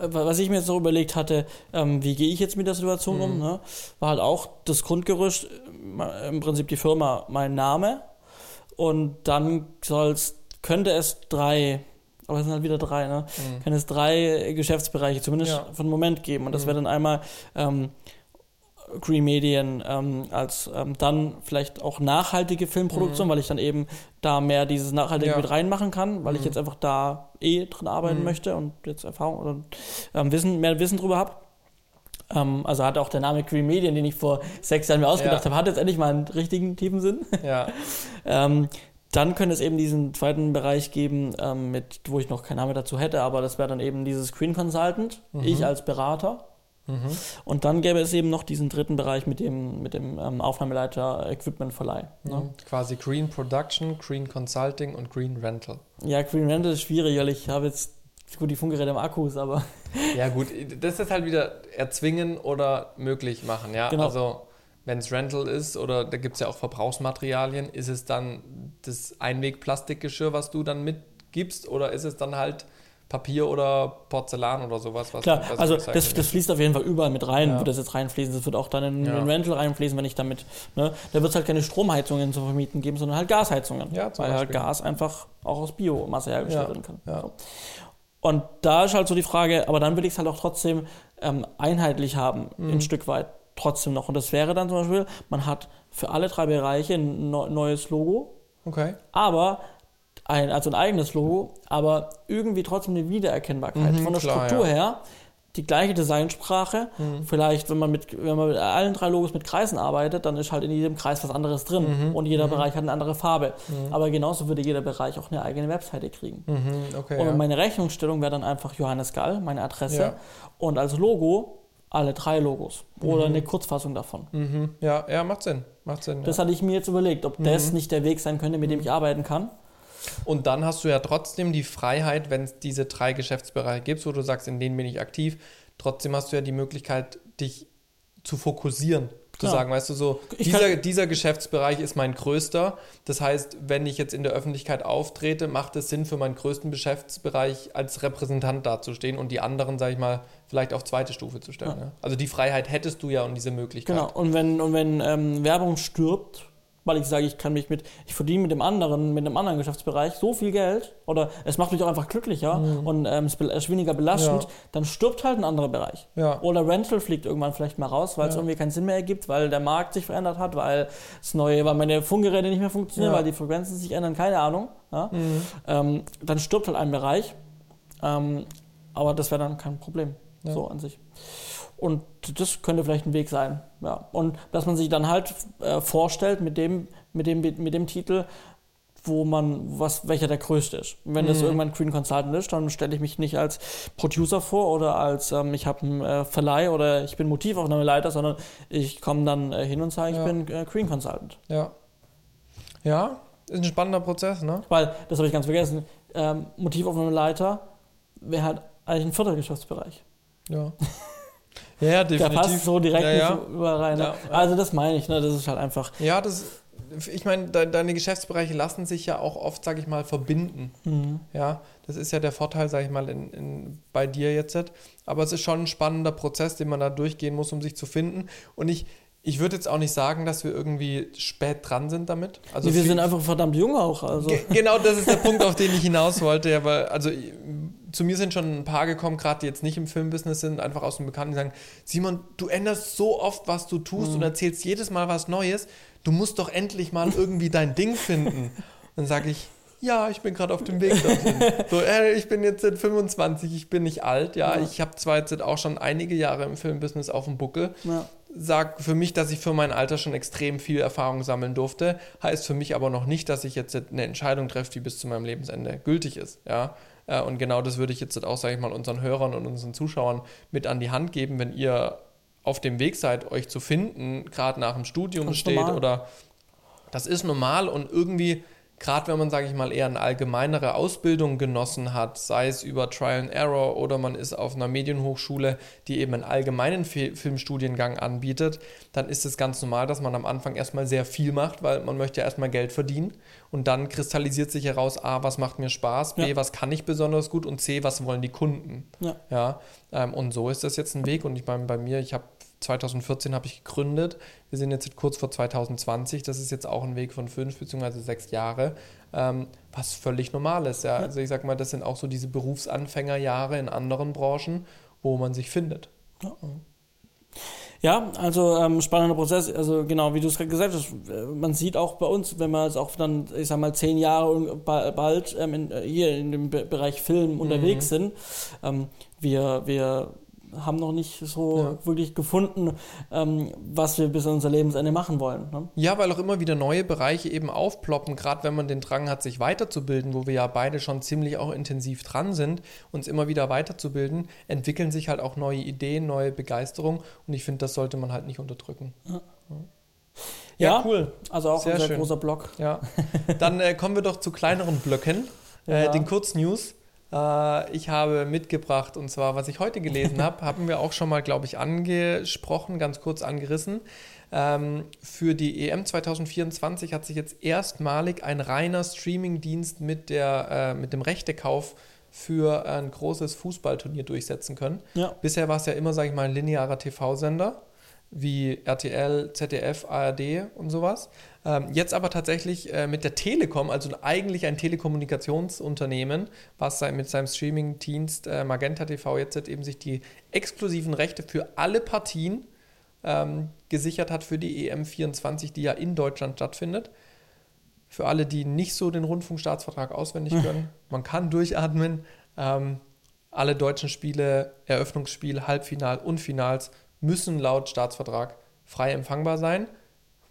was ich mir jetzt noch überlegt hatte, ähm, wie gehe ich jetzt mit der Situation Mhm. um, ne? war halt auch das Grundgerüst, im Prinzip die Firma, mein Name und dann soll's, könnte es drei, aber es sind halt wieder drei, ne? Hm. kann es drei Geschäftsbereiche zumindest Ja. für den Moment geben. Und das Mhm. wäre dann einmal ähm, Green Medien ähm, als ähm, dann vielleicht auch nachhaltige Filmproduktion, Mhm. weil ich dann eben da mehr dieses Nachhaltige Ja. mit reinmachen kann, weil ich Mhm. jetzt einfach da eh drin arbeiten Mhm. möchte und jetzt Erfahrung oder ähm, Wissen, mehr Wissen drüber habe. Ähm, also hat auch der Name Green Medien, den ich vor sechs Jahren mir ausgedacht Ja. habe, hat jetzt endlich mal einen richtigen tiefen Sinn. Ja. Ähm, dann könnte es eben diesen zweiten Bereich geben, ähm, mit, wo ich noch keinen Namen dazu hätte, aber das wäre dann eben dieses Screen Consultant, Mhm. ich als Berater. Mhm. Und dann gäbe es eben noch diesen dritten Bereich mit dem, mit dem ähm, Aufnahmeleiter Equipment Verleih. Ne? Mhm. Quasi Green Production, Green Consulting und Green Rental. Ja, Green Rental ist schwierig, weil ich habe jetzt gut die Funkgeräte im Akkus, aber Ja, gut, das ist halt wieder erzwingen oder möglich machen, ja. Genau. Also, wenn es Rental ist oder da gibt es ja auch Verbrauchsmaterialien, ist es dann das Einwegplastikgeschirr, was du dann mitgibst, oder ist es dann halt Papier oder Porzellan oder sowas? Was klar, also das, das fließt auf jeden Fall überall mit rein, Ja. wird das jetzt reinfließen. Das wird auch dann in Ja. den Rental reinfließen, wenn ich damit, ne, da wird es halt keine Stromheizungen zu vermieten geben, sondern halt Gasheizungen. Ja, weil halt Beispiel. Gas einfach auch aus Biomasse hergestellt werden kann. So. Und da ist halt so die Frage, aber dann will ich es halt auch trotzdem ähm, einheitlich haben, Mhm. ein Stück weit trotzdem noch. Und das wäre dann zum Beispiel, man hat für alle drei Bereiche ein neu- neues Logo, Okay. aber ein, also ein eigenes Logo, aber irgendwie trotzdem eine Wiedererkennbarkeit. Mhm, Von der klar, Struktur ja. her die gleiche Designsprache. Mhm. Vielleicht, wenn man mit, wenn man mit allen drei Logos mit Kreisen arbeitet, dann ist halt in jedem Kreis was anderes drin Mhm, und jeder mhm. Bereich hat eine andere Farbe. Mhm. Aber genauso würde jeder Bereich auch eine eigene Webseite kriegen. Mhm, okay. Und ja. meine Rechnungsstellung wäre dann einfach Johannes Gall, meine Adresse. Ja. Und als Logo alle drei Logos. Oder Mhm. eine Kurzfassung davon. Ja, ja, macht Sinn. Macht Sinn. Das ja. hatte ich mir jetzt überlegt, ob das nicht der Weg sein könnte, mit dem ich arbeiten kann. Und dann hast du ja trotzdem die Freiheit, wenn es diese drei Geschäftsbereiche gibt, wo du sagst, in denen bin ich aktiv, trotzdem hast du ja die Möglichkeit, dich zu fokussieren. Zu Klar. sagen, weißt du, so, dieser, dieser Geschäftsbereich ist mein größter. Das heißt, wenn ich jetzt in der Öffentlichkeit auftrete, macht es Sinn, für meinen größten Geschäftsbereich als Repräsentant dazustehen und die anderen, sage ich mal, vielleicht auf zweite Stufe zu stellen. Ja. Ja. Also die Freiheit hättest du ja und diese Möglichkeit. Genau. Und wenn, und wenn ähm, Werbung stirbt, weil ich sage, ich kann mich mit, ich verdiene mit dem anderen, mit einem anderen Geschäftsbereich so viel Geld oder es macht mich auch einfach glücklicher und ähm, es ist weniger belastend, Ja. dann stirbt halt ein anderer Bereich. Ja. Oder Rental fliegt irgendwann vielleicht mal raus, weil es Ja. irgendwie keinen Sinn mehr ergibt, weil der Markt sich verändert hat, weil es neue, weil meine Funkgeräte nicht mehr funktionieren, weil die Frequenzen sich ändern, keine Ahnung. Mhm. Ähm, dann stirbt halt ein Bereich. Ähm, aber das wäre dann kein Problem. So an sich. Und das könnte vielleicht ein Weg sein. Ja. Und dass man sich dann halt äh, vorstellt mit dem, mit, dem, mit dem Titel, wo man, was, welcher der größte ist. Wenn das Mhm. irgendwann Green Consultant ist, dann stelle ich mich nicht als Producer vor oder als ähm, ich habe einen äh, Verleih oder ich bin Motivaufnahmeleiter, sondern ich komme dann äh, hin und sage, Ja. ich bin äh, Green Consultant. Ja. Ja, ist ein spannender Prozess, ne? Weil, das habe ich ganz vergessen, ähm, Motivaufnahmeleiter wäre halt eigentlich ein vierter Geschäftsbereich. Ja. Ja, definitiv. passt so direkt Ja, ja. nicht überall rein. Ne? Also das meine ich, ne? das ist halt einfach. Ja, das, ich meine, de, deine Geschäftsbereiche lassen sich ja auch oft, sage ich mal, verbinden. Mhm. Ja, das ist ja der Vorteil, sage ich mal, in, in, bei dir jetzt. Aber es ist schon ein spannender Prozess, den man da durchgehen muss, um sich zu finden. Und ich, ich würde jetzt auch nicht sagen, dass wir irgendwie spät dran sind damit. Also Nee, wir viel- sind einfach verdammt jung auch. Also. Ge genau, das ist der Punkt, auf den ich hinaus wollte. Ja, weil, also zu mir sind schon ein paar gekommen, gerade die jetzt nicht im Filmbusiness sind, einfach aus dem Bekannten, die sagen, Simon, du änderst so oft, was du tust Mhm. und erzählst jedes Mal was Neues. Du musst doch endlich mal irgendwie dein Ding finden. Dann sage ich, ja, ich bin gerade auf dem Weg dorthin. So, äh, ich bin jetzt 25, ich bin nicht alt. Ja, Ja. ich habe zwar jetzt auch schon einige Jahre im Filmbusiness auf dem Buckel, Ja. sagt für mich, dass ich für mein Alter schon extrem viel Erfahrung sammeln durfte, heißt für mich aber noch nicht, dass ich jetzt eine Entscheidung treffe, die bis zu meinem Lebensende gültig ist. Ja? Äh, Und genau das würde ich jetzt auch, sage ich mal, unseren Hörern und unseren Zuschauern mit an die Hand geben, wenn ihr auf dem Weg seid, euch zu finden, gerade nach dem Studium steht normal. oder das ist normal und irgendwie gerade wenn man, sage ich mal, eher eine allgemeinere Ausbildung genossen hat, sei es über Trial and Error oder man ist auf einer Medienhochschule, die eben einen allgemeinen Fi Filmstudiengang anbietet, dann ist es ganz normal, dass man am Anfang erstmal sehr viel macht, weil man möchte ja erstmal Geld verdienen und dann kristallisiert sich heraus, A, was macht mir Spaß, B, ja. was kann ich besonders gut und C, was wollen die Kunden. Ja. ja ähm, und so ist das jetzt ein Weg und ich meine, bei mir, ich habe 2014 habe ich gegründet. Wir sind jetzt kurz vor 2020. Das ist jetzt auch ein Weg von fünf bzw. sechs Jahre, ähm, was völlig normal ist. Ja? Also ich sage mal, das sind auch so diese Berufsanfängerjahre in anderen Branchen, wo man sich findet. Ja. Ja, also ähm, spannender Prozess. Also genau, wie du es gerade gesagt hast, äh, man sieht auch bei uns, wenn wir jetzt auch dann, ich sag mal, zehn Jahre bald ähm, in, äh, hier in dem Bereich Film mhm. unterwegs sind, ähm, wir, wir haben noch nicht so ja. wirklich gefunden, ähm, was wir bis an unser Lebensende machen wollen. Ne? Ja, weil auch immer wieder neue Bereiche eben aufploppen, gerade wenn man den Drang hat, sich weiterzubilden, wo wir ja beide schon ziemlich auch intensiv dran sind, uns immer wieder weiterzubilden, entwickeln sich halt auch neue Ideen, neue Begeisterung und ich finde, das sollte man halt nicht unterdrücken. Ja. Ja, ja, cool. Also auch sehr ein sehr schön. großer Block. Ja. Dann äh, kommen wir doch zu kleineren Blöcken, äh, ja. den Kurznews. Äh, ich habe mitgebracht, und zwar, was ich heute gelesen habe, haben wir auch schon mal, glaube ich, angesprochen, ganz kurz angerissen. Ähm, für die EM 2024 hat sich jetzt erstmalig ein reiner Streamingdienst mit, äh, mit dem Rechtekauf für ein großes Fußballturnier durchsetzen können. Ja. Bisher war es ja immer, sage ich mal, ein linearer TV-Sender wie RTL, ZDF, ARD und sowas. Ähm, jetzt aber tatsächlich äh, mit der Telekom, also eigentlich ein Telekommunikationsunternehmen, was mit seinem Streaming-Dienst äh, Magenta TV jetzt eben sich die exklusiven Rechte für alle Partien ähm, gesichert hat für die EM24, die ja in Deutschland stattfindet. Für alle, die nicht so den Rundfunkstaatsvertrag auswendig können, man kann durchatmen. Ähm, alle deutschen Spiele, Eröffnungsspiel, Halbfinal und Finals müssen laut Staatsvertrag frei empfangbar sein,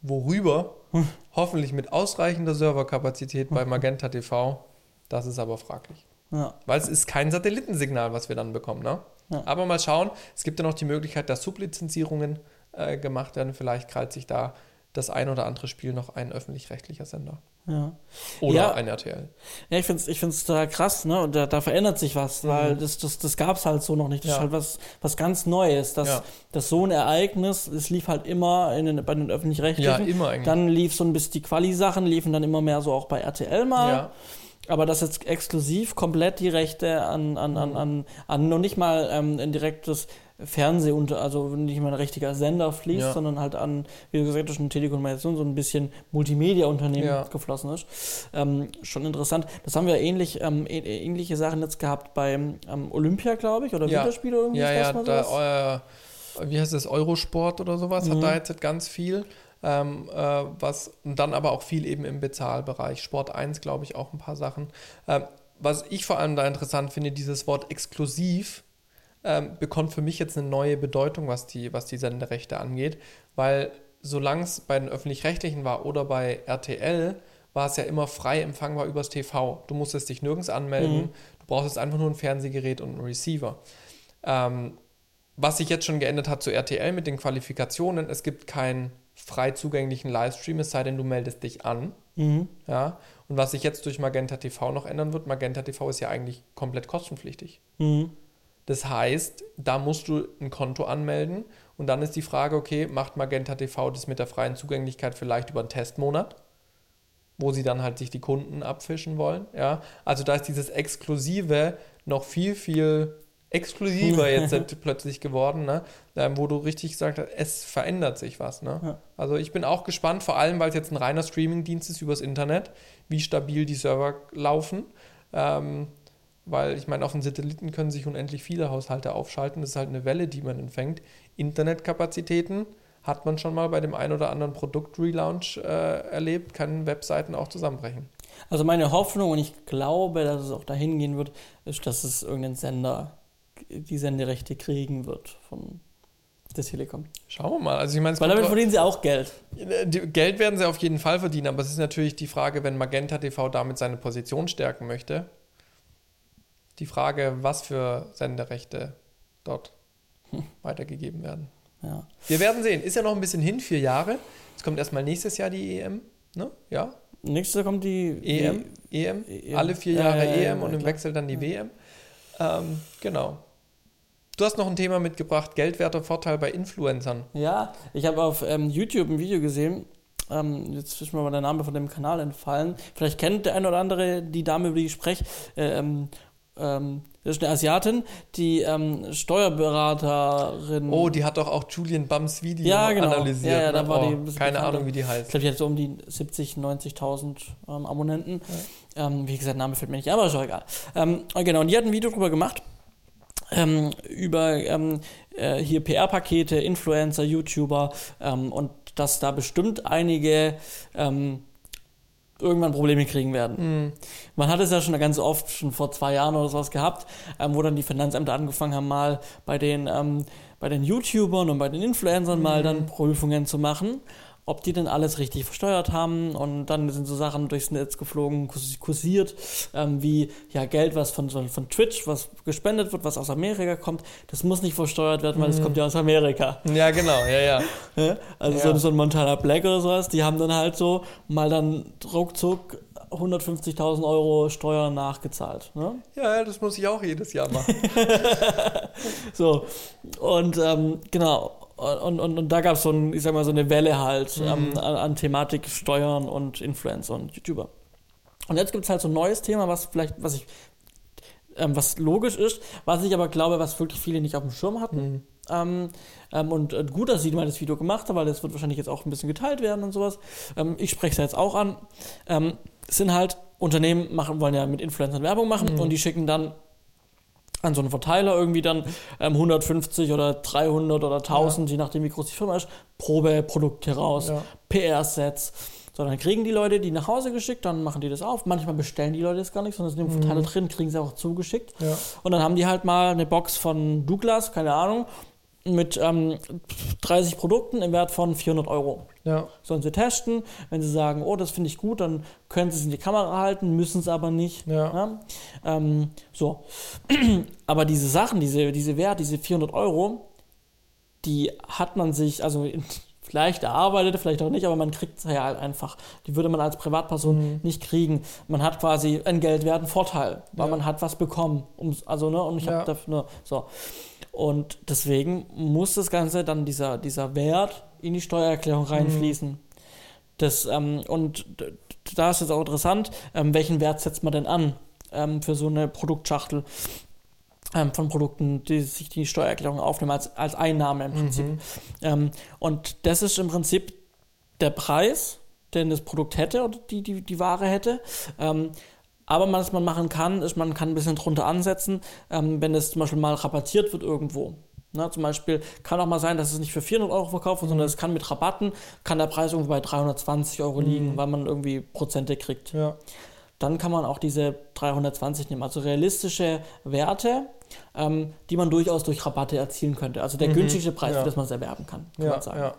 worüber hoffentlich mit ausreichender Serverkapazität bei. Magenta TV, das ist aber fraglich. Ja. Weil es ist kein Satellitensignal, was wir dann bekommen. Ne? Ja. Aber mal schauen, es gibt ja noch die Möglichkeit, dass Sublizenzierungen äh, gemacht werden. Vielleicht krallt sich da das ein oder andere Spiel noch ein öffentlich-rechtlicher Sender. Ja. Oder ja. ein RTL. Ja, ich finde es ich find's total krass, ne? Und da, da verändert sich was, mhm. weil das, das, das gab es halt so noch nicht. Das ja. ist halt was, was ganz Neues. Dass, ja. dass so ein Ereignis, es lief halt immer in den, bei den öffentlich-rechtlichen. Ja, immer eigentlich. Dann lief so ein bisschen die Quali-Sachen, liefen dann immer mehr so auch bei RTL mal. Ja. Aber dass jetzt exklusiv komplett die Rechte an, an, an, an, an noch nicht mal ähm, ein direktes Fernseh unter, also nicht mal ein richtiger Sender fließt, ja. sondern halt an, wie du gesagt hast, eine Telekommunikation, so ein bisschen Multimedia-Unternehmen ja. geflossen ist. Ähm, schon interessant. Das haben wir ähnlich, ähm, ähnliche Sachen jetzt gehabt beim ähm, Olympia, glaube ich, oder ja. Winterspiele irgendwie. Ja, ja, da, äh, wie heißt das, Eurosport oder sowas, mhm. hat da jetzt ganz viel. Ähm, äh, was, und dann aber auch viel eben im Bezahlbereich. Sport 1, glaube ich, auch ein paar Sachen. Ähm, was ich vor allem da interessant finde, dieses Wort exklusiv ähm, bekommt für mich jetzt eine neue Bedeutung, was die, was die Senderechte angeht, weil solange es bei den öffentlich-rechtlichen war oder bei RTL, war es ja immer frei empfangbar übers TV. Du musstest dich nirgends anmelden, mhm. du brauchst einfach nur ein Fernsehgerät und einen Receiver. Ähm, was sich jetzt schon geändert hat zu RTL mit den Qualifikationen, es gibt keinen frei zugänglichen Livestream, es sei denn, du meldest dich an. Mhm. Ja? Und was sich jetzt durch Magenta TV noch ändern wird, Magenta TV ist ja eigentlich komplett kostenpflichtig. Mhm. Das heißt, da musst du ein Konto anmelden und dann ist die Frage, okay, macht Magenta TV das mit der freien Zugänglichkeit vielleicht über einen Testmonat, wo sie dann halt sich die Kunden abfischen wollen, ja? Also da ist dieses Exklusive noch viel, viel exklusiver jetzt plötzlich geworden, ne? Ähm, wo du richtig sagst, es verändert sich was. Ne? Ja. Also ich bin auch gespannt, vor allem weil es jetzt ein reiner Streaming-Dienst ist übers Internet, wie stabil die Server laufen. Ähm, weil ich meine, auf den Satelliten können sich unendlich viele Haushalte aufschalten. Das ist halt eine Welle, die man empfängt. Internetkapazitäten hat man schon mal bei dem ein oder anderen Produkt-Relaunch äh, erlebt, können Webseiten auch zusammenbrechen. Also meine Hoffnung, und ich glaube, dass es auch dahin gehen wird, ist, dass es irgendein Sender die Senderechte kriegen wird von der Telekom. Schauen wir mal. Also ich meine, Weil damit verdienen sie auch Geld. Geld werden sie auf jeden Fall verdienen, aber es ist natürlich die Frage, wenn Magenta TV damit seine Position stärken möchte, die Frage, was für Senderechte dort hm. weitergegeben werden. Ja. Wir werden sehen. Ist ja noch ein bisschen hin, vier Jahre. Es kommt erstmal nächstes Jahr die EM, ne? Ja. nächstes Jahr kommt die EM, EM, EM. alle vier Ja, Jahre ja, ja, EM ja, und im klar. Wechsel dann die WM. Ähm, genau. Du hast noch ein Thema mitgebracht, geldwerter Vorteil bei Influencern. Ja, ich habe auf ähm, YouTube ein Video gesehen. Ähm, jetzt ist mir mal der Name von dem Kanal entfallen. Vielleicht kennt der eine oder andere die Dame, über die ich spreche. Äh, ähm, ähm, das ist eine Asiatin, die ähm, Steuerberaterin. Oh, die hat doch auch Julian Bums Video Ja, genau. analysiert. Ja, ja, da ne? war die oh, bisschen Keine. Ahnung, wie die Ich heißt. glaube, die hat so um die 70, 90.000 ähm, Abonnenten. Ähm, wie gesagt, Name fällt mir nicht, aber ist auch egal. Ähm, genau, und die hat ein Video drüber gemacht. Ähm, über ähm, äh, hier PR-Pakete, Influencer, YouTuber ähm, und dass da bestimmt einige ähm, irgendwann Probleme kriegen werden. Hm, Man hat es ja schon ganz oft, schon vor zwei Jahren oder sowas gehabt, ähm, wo dann die Finanzämter angefangen haben, mal bei den, ähm, bei den YouTubern und bei den Influencern mal dann Prüfungen zu machen, ob die denn alles richtig versteuert haben. Und dann sind so Sachen durchs Netz geflogen, kursiert, ähm, wie ja Geld, was von, von Twitch, was gespendet wird, was aus Amerika kommt, das muss nicht versteuert werden, weil es kommt ja aus Amerika. Ja, genau, ja, ja. Ja? Also Ja. so, so ein Montana Black oder sowas, die haben dann halt so mal dann ruckzuck 150.000 Euro Steuern nachgezahlt. Ne? Ja, das muss ich auch jedes Jahr machen. So, und ähm, genau, und, und, und da gab es so, ein, ich sag mal, so eine Welle halt ähm, an, an Thematik Steuern und Influencer und YouTuber. Und jetzt gibt es halt so ein neues Thema, was vielleicht, was ich, ähm, was logisch ist, was ich aber glaube, was wirklich viele nicht auf dem Schirm hatten. Ähm, ähm, und äh, gut, dass sie mal das Video gemacht haben, weil das wird wahrscheinlich jetzt auch ein bisschen geteilt werden und sowas. Ähm, ich spreche es ja jetzt auch an. Ähm, es sind halt Unternehmen machen, wollen ja mit Influencern Werbung machen und die schicken dann an so einen Verteiler irgendwie dann ähm, 150 oder 300 oder 1000, je nachdem wie groß die Firma ist, Probeprodukte raus, Ja. PR-Sets. So, dann kriegen die Leute die nach Hause geschickt, dann machen die das auf. Manchmal bestellen die Leute das gar nicht, sondern es sind im Verteiler drin, kriegen sie auch zugeschickt. Ja. Und dann haben die halt mal eine Box von Douglas, keine Ahnung, mit ähm, 30 Produkten im Wert von 400 Euro. Ja. Sollen sie testen. Wenn sie sagen, oh, das finde ich gut, dann können sie es in die Kamera halten, müssen es aber nicht. Ja. Ähm, so. aber diese Sachen, diese, diese Wert, diese 400 Euro, die hat man sich, also vielleicht erarbeitet, vielleicht auch nicht, aber man kriegt es ja halt einfach. Die würde man als Privatperson nicht kriegen. Man hat quasi einen geldwerten Vorteil, weil Ja. man hat was bekommen. Um's- Also, ne, und ich Ja. habe dafür, ne, so. Und deswegen muss das Ganze dann dieser, dieser Wert in die Steuererklärung reinfließen. Das, ähm, und da ist es auch interessant, ähm, welchen Wert setzt man denn an ähm, für so eine Produktschachtel ähm, von Produkten, die sich die Steuererklärung aufnehmen als, als Einnahme im Prinzip. Ähm, und das ist im Prinzip der Preis, den das Produkt hätte oder die, die, die Ware hätte. Ähm, aber was man machen kann, ist, man kann ein bisschen drunter ansetzen, ähm, wenn es zum Beispiel mal rabattiert wird irgendwo. Na, zum Beispiel kann auch mal sein, dass es nicht für 400 Euro verkauft wird, sondern es kann mit Rabatten, kann der Preis irgendwo bei 320 Euro liegen, weil man irgendwie Prozente kriegt. Ja. Dann kann man auch diese 320 nehmen, also realistische Werte, ähm, die man durchaus durch Rabatte erzielen könnte. Also der günstigste Preis, ja. für das man es erwerben kann, kann Ja. man sagen. Ja.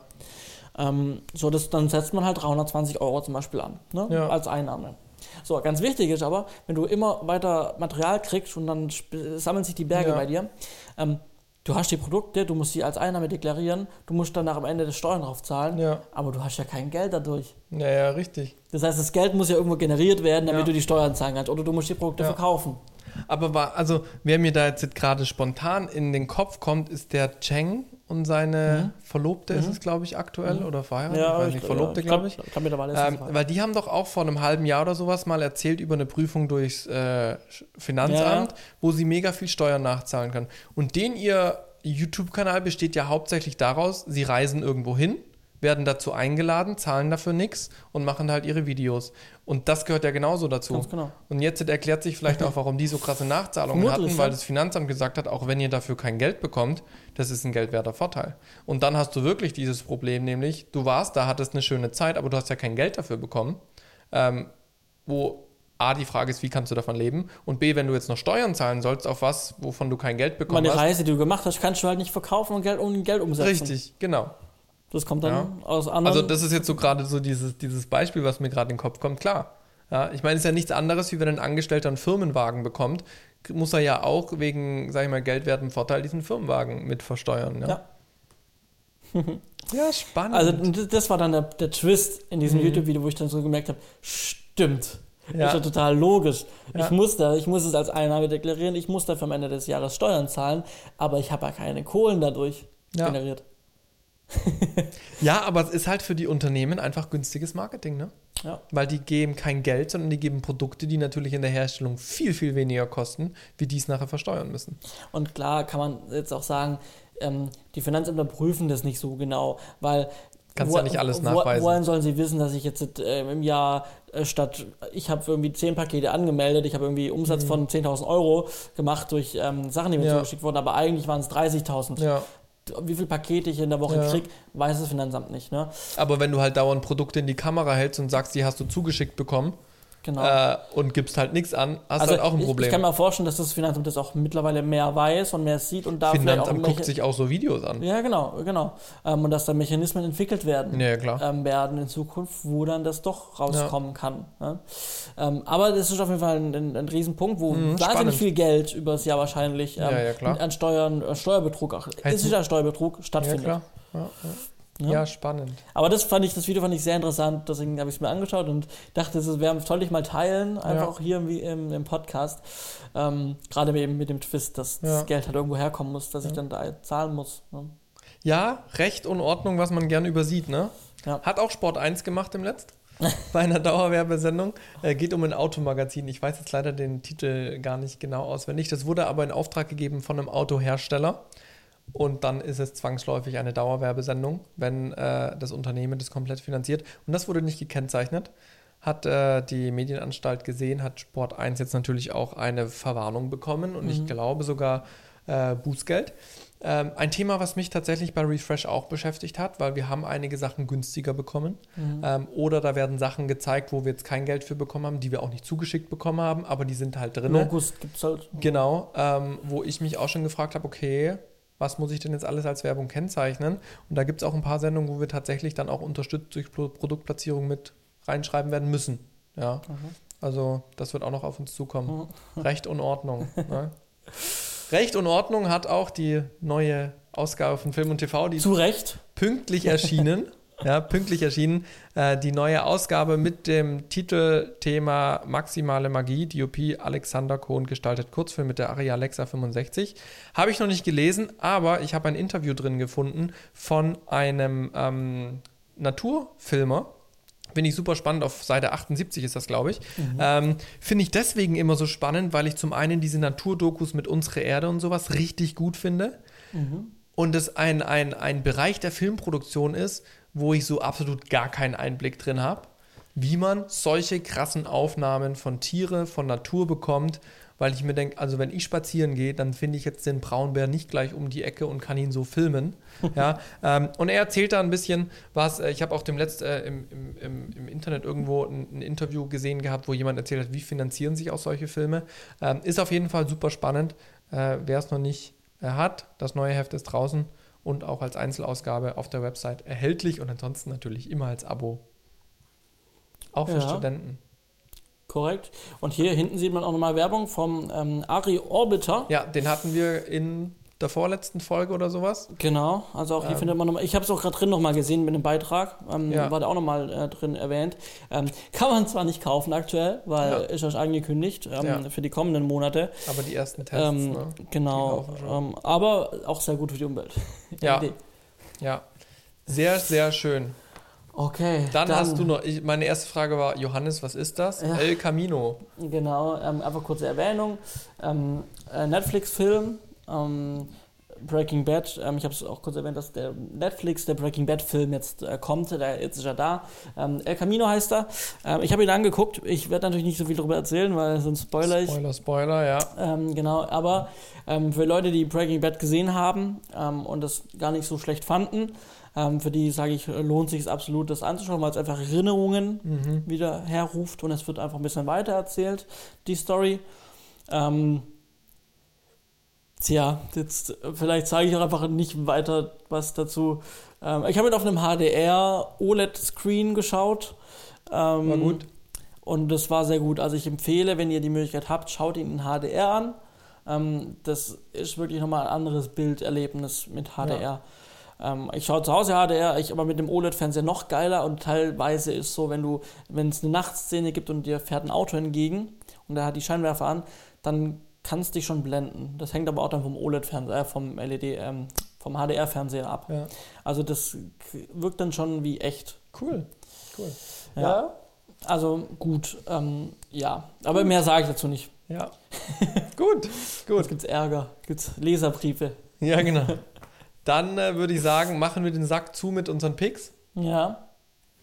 Ähm, so, das, dann setzt man halt 320 Euro zum Beispiel an, ne? Ja. als Einnahme. So, ganz wichtig ist aber, wenn du immer weiter Material kriegst und dann sammeln sich die Berge bei dir, ähm, du hast die Produkte, du musst sie als Einnahme deklarieren, du musst dann nach am Ende des Steuern drauf zahlen, Ja. aber du hast ja kein Geld dadurch. Ja, ja, richtig. Das heißt, das Geld muss ja irgendwo generiert werden, damit Ja. du die Steuern zahlen kannst, oder du musst die Produkte Ja. verkaufen. Aber war, also, wer mir da jetzt gerade spontan in den Kopf kommt, ist der Cheng und seine Verlobte ist es, glaube ich, aktuell oder verheiratet. ich weiß nicht, Verlobte, glaub- glaube ich. glaub mittlerweile ist es Ähm, weil die haben doch auch vor einem halben Jahr oder sowas mal erzählt über eine Prüfung durchs äh, Finanzamt, wo sie mega viel Steuern nachzahlen können. Und den ihr YouTube-Kanal besteht ja hauptsächlich daraus, sie reisen irgendwo hin, werden dazu eingeladen, zahlen dafür nichts und machen halt ihre Videos. Und das gehört ja genauso dazu. Ganz genau. Und jetzt erklärt sich vielleicht auch, warum die so krasse Nachzahlungen Vermutlich, hatten, weil das Finanzamt gesagt hat, auch wenn ihr dafür kein Geld bekommt, das ist ein geldwerter Vorteil. Und dann hast du wirklich dieses Problem, nämlich du warst da, hattest eine schöne Zeit, aber du hast ja kein Geld dafür bekommen. Ähm, wo A, die Frage ist, wie kannst du davon leben? Und B, wenn du jetzt noch Steuern zahlen sollst auf was, wovon du kein Geld bekommen Meine. Reise, die du gemacht hast, kannst du halt nicht verkaufen und Geld ohne Geld umsetzen. Richtig, genau. Das kommt dann Ja. aus anderen. Also das ist jetzt so gerade so dieses, dieses Beispiel, was mir gerade in den Kopf kommt. Klar. Ja, ich meine, es ist ja nichts anderes, wie wenn ein Angestellter einen Firmenwagen bekommt, muss er ja auch wegen, sag ich mal, geldwertem Vorteil diesen Firmenwagen mit versteuern. Ja. Ja. Ja, spannend. Also das- das war dann der, der Twist in diesem Mhm. YouTube-Video, wo ich dann so gemerkt habe, stimmt. Ja. Ist ja total logisch. Ja. Ich muss da, ich muss es als Einnahme deklarieren, ich muss dafür am Ende des Jahres Steuern zahlen, aber ich habe ja keine Kohlen dadurch Ja. generiert. ja, aber es ist halt für die Unternehmen einfach günstiges Marketing, ne? Ja. Weil die geben kein Geld, sondern die geben Produkte, die natürlich in der Herstellung viel, viel weniger kosten, wie die es nachher versteuern müssen. Und klar kann man jetzt auch sagen, ähm, die Finanzämter prüfen das nicht so genau, weil Kannst ja nicht alles nachweisen. Woher sollen sie wissen, dass ich jetzt äh, im Jahr äh, statt, ich habe irgendwie 10 Pakete angemeldet, ich habe irgendwie Umsatz von 10.000 Euro gemacht durch ähm, Sachen, die mir Mhm. Ja. zugeschickt wurden, aber eigentlich waren es 30.000. Ja. Wie viele Pakete ich in der Woche Ja. krieg, weiß das Finanzamt nicht. Ne? Aber wenn du halt dauernd Produkte in die Kamera hältst und sagst, die hast du zugeschickt bekommen Genau. äh, und gibst halt nichts an, hast du halt auch ein ich, Problem. ich kann mir vorstellen, dass das Finanzamt das auch mittlerweile mehr weiß und mehr sieht und da Finanzamt guckt sich auch so Videos an. Ja, genau, genau. Ähm, und dass da Mechanismen entwickelt werden. Ja, klar. ähm, werden in Zukunft, wo dann das doch rauskommen kann. Ne? Ähm, aber das ist auf jeden Fall ein, ein, ein Riesenpunkt, wo Mhm, wahnsinnig spannend. viel Geld über das Jahr wahrscheinlich ähm, Ja, ja, an Steuern, äh, Steuerbetrug, auch, ist ja Steuerbetrug Ja, stattfindet. klar. Ja, ja. Ne? ja, spannend. Aber das fand ich, das Video fand ich sehr interessant, deswegen habe ich es mir angeschaut und dachte, es wäre toll, dich mal teilen, einfach Ja. auch hier im, im, im Podcast. Ähm, Gerade eben mit dem Twist, dass Ja. das Geld halt irgendwo herkommen muss, dass ich dann da zahlen muss. Ne? Ja, Recht und Ordnung, was man gern übersieht, ne? Ja. Hat auch Sport 1 gemacht im Letzt. Bei einer Dauerwerbesendung. Äh, geht um ein Automagazin. Ich weiß jetzt leider den Titel gar nicht genau auswendig. Das wurde aber in Auftrag gegeben von einem Autohersteller. Und dann ist es zwangsläufig eine Dauerwerbesendung, wenn äh, das Unternehmen das komplett finanziert. Und das wurde nicht gekennzeichnet. Hat äh, die Medienanstalt gesehen, hat Sport 1 jetzt natürlich auch eine Verwarnung bekommen und ich glaube sogar äh, Bußgeld. Ähm, ein Thema, was mich tatsächlich bei Refresh auch beschäftigt hat, weil wir haben einige Sachen günstiger bekommen. Ähm, oder da werden Sachen gezeigt, wo wir jetzt kein Geld für bekommen haben, die wir auch nicht zugeschickt bekommen haben, aber die sind halt drin. Logos gibt es halt. Genau, ähm, wo ich mich auch schon gefragt habe, okay, was muss ich denn jetzt alles als Werbung kennzeichnen? Und da gibt es auch ein paar Sendungen, wo wir tatsächlich dann auch unterstützt durch Pro Produktplatzierung mit reinschreiben werden müssen. Ja, also das wird auch noch auf uns zukommen. Recht und Ordnung. ne? Recht und Ordnung hat auch die neue Ausgabe von Film und TV, die Zu Recht. pünktlich erschienen. Ja, pünktlich erschienen. Äh, die neue Ausgabe mit dem Titelthema Maximale Magie, DOP Alexander Kohn gestaltet Kurzfilm mit der Aria Alexa 65. Habe ich noch nicht gelesen, aber ich habe ein Interview drin gefunden von einem ähm, Naturfilmer. Finde ich super spannend. Auf Seite 78 ist das, glaube ich. Ähm, finde ich deswegen immer so spannend, weil ich zum einen diese Naturdokus mit Unsere Erde und sowas richtig gut finde und es ein, ein, ein Bereich der Filmproduktion ist, wo ich so absolut gar keinen Einblick drin habe, wie man solche krassen Aufnahmen von Tiere, von Natur bekommt, weil ich mir denke, also wenn ich spazieren gehe, dann finde ich jetzt den Braunbär nicht gleich um die Ecke und kann ihn so filmen. ja, ähm, und er erzählt da ein bisschen was, äh, ich habe auch dem letzt äh, im, im, im, im Internet irgendwo ein, ein Interview gesehen gehabt, wo jemand erzählt hat, wie finanzieren sich auch solche Filme. Ähm, ist auf jeden Fall super spannend. Äh, Wer es noch nicht äh, hat, das neue Heft ist draußen und auch als Einzelausgabe auf der Website erhältlich und ansonsten natürlich immer als Abo. Auch für Ja. Studenten. Korrekt. Und hier hinten sieht man auch nochmal Werbung vom ähm, Ari Orbiter. Ja, den hatten wir in der vorletzten Folge oder sowas. Genau, also auch hier Ähm. findet man nochmal, ich habe es auch gerade drin nochmal gesehen mit dem Beitrag, ähm, Ja. war da auch nochmal äh, drin erwähnt. Ähm, kann man zwar nicht kaufen aktuell, weil Ja. ist ja angekündigt ähm, Ja. für die kommenden Monate. Aber die ersten Tests, Ähm, ne? genau, ähm, aber auch sehr gut für die Umwelt. Ja. Idee. Ja. Sehr, sehr schön. Okay. Dann, hast du noch, ich, meine erste Frage war, Johannes, was ist das? Ja. El Camino. Genau, ähm, einfach kurze Erwähnung. Ähm, äh, Netflix-Film, ähm, Breaking Bad. Ähm, ich habe es auch kurz erwähnt, dass der Netflix, der Breaking Bad-Film jetzt äh, kommt. Der, jetzt ist er da. Ähm, El Camino heißt er. Ähm, ich habe ihn angeguckt. Ich werde natürlich nicht so viel darüber erzählen, weil sonst spoiler ich. Spoiler, Spoiler, ja. Ähm, genau, aber ähm, für Leute, die Breaking Bad gesehen haben ähm, und das gar nicht so schlecht fanden, für die sage ich, lohnt sich es absolut, das anzuschauen, weil es einfach Erinnerungen Mhm. wieder herruft und es wird einfach ein bisschen weiter erzählt, die Story. Ähm, tja, jetzt äh, vielleicht sage ich auch einfach nicht weiter was dazu. Ähm, ich habe ihn auf einem HDR OLED-Screen geschaut. Ähm, War gut. und das war sehr gut. Also ich empfehle, wenn ihr die Möglichkeit habt, schaut ihn in HDR an. Ähm, das ist wirklich nochmal ein anderes Bilderlebnis mit HDR. Ähm, ich schaue zu Hause HDR, ich aber mit dem OLED-Fernseher noch geiler und teilweise ist so, wenn du, wenn es eine Nachtszene gibt und dir fährt ein Auto entgegen und der hat die Scheinwerfer an, dann kannst dich schon blenden. Das hängt aber auch dann vom OLED-Fernseher, äh, vom LED, ähm, vom HDR-Fernseher ab. Ja. Also das wirkt dann schon wie echt. Cool. Cool. Ja. Also gut, ähm, ja. Aber mehr sage ich dazu nicht. Ja. gut, gut. Jetzt gibt's Ärger, gibt's Leserbriefe. Ja, genau. Dann äh, würde ich sagen, machen wir den Sack zu mit unseren Picks. Ja.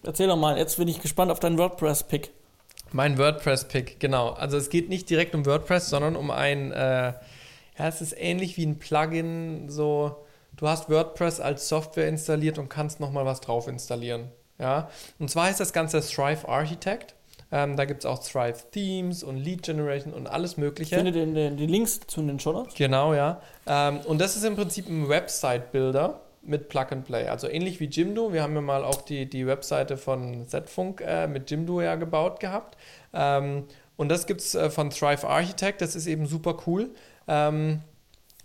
Erzähl doch mal, jetzt bin ich gespannt auf deinen WordPress-Pick. Mein WordPress-Pick, genau. Also es geht nicht direkt um WordPress, sondern um ein, äh, ja, es ist ähnlich wie ein Plugin, so, du hast WordPress als Software installiert und kannst nochmal was drauf installieren. Ja, und zwar heißt das Ganze Thrive Architect. Ähm, da gibt es auch Thrive Themes und Lead Generation und alles Mögliche. Findet ihr den, die Links zu den Show Notes? Genau, ja. Ähm, und das ist im Prinzip ein Website-Builder mit Plug and Play. Also ähnlich wie Jimdo. Wir haben ja mal auch die, die Webseite von Zfunk äh, mit Jimdo ja gebaut gehabt. Ähm, und das gibt es äh, von Thrive Architect. Das ist eben super cool. Ähm,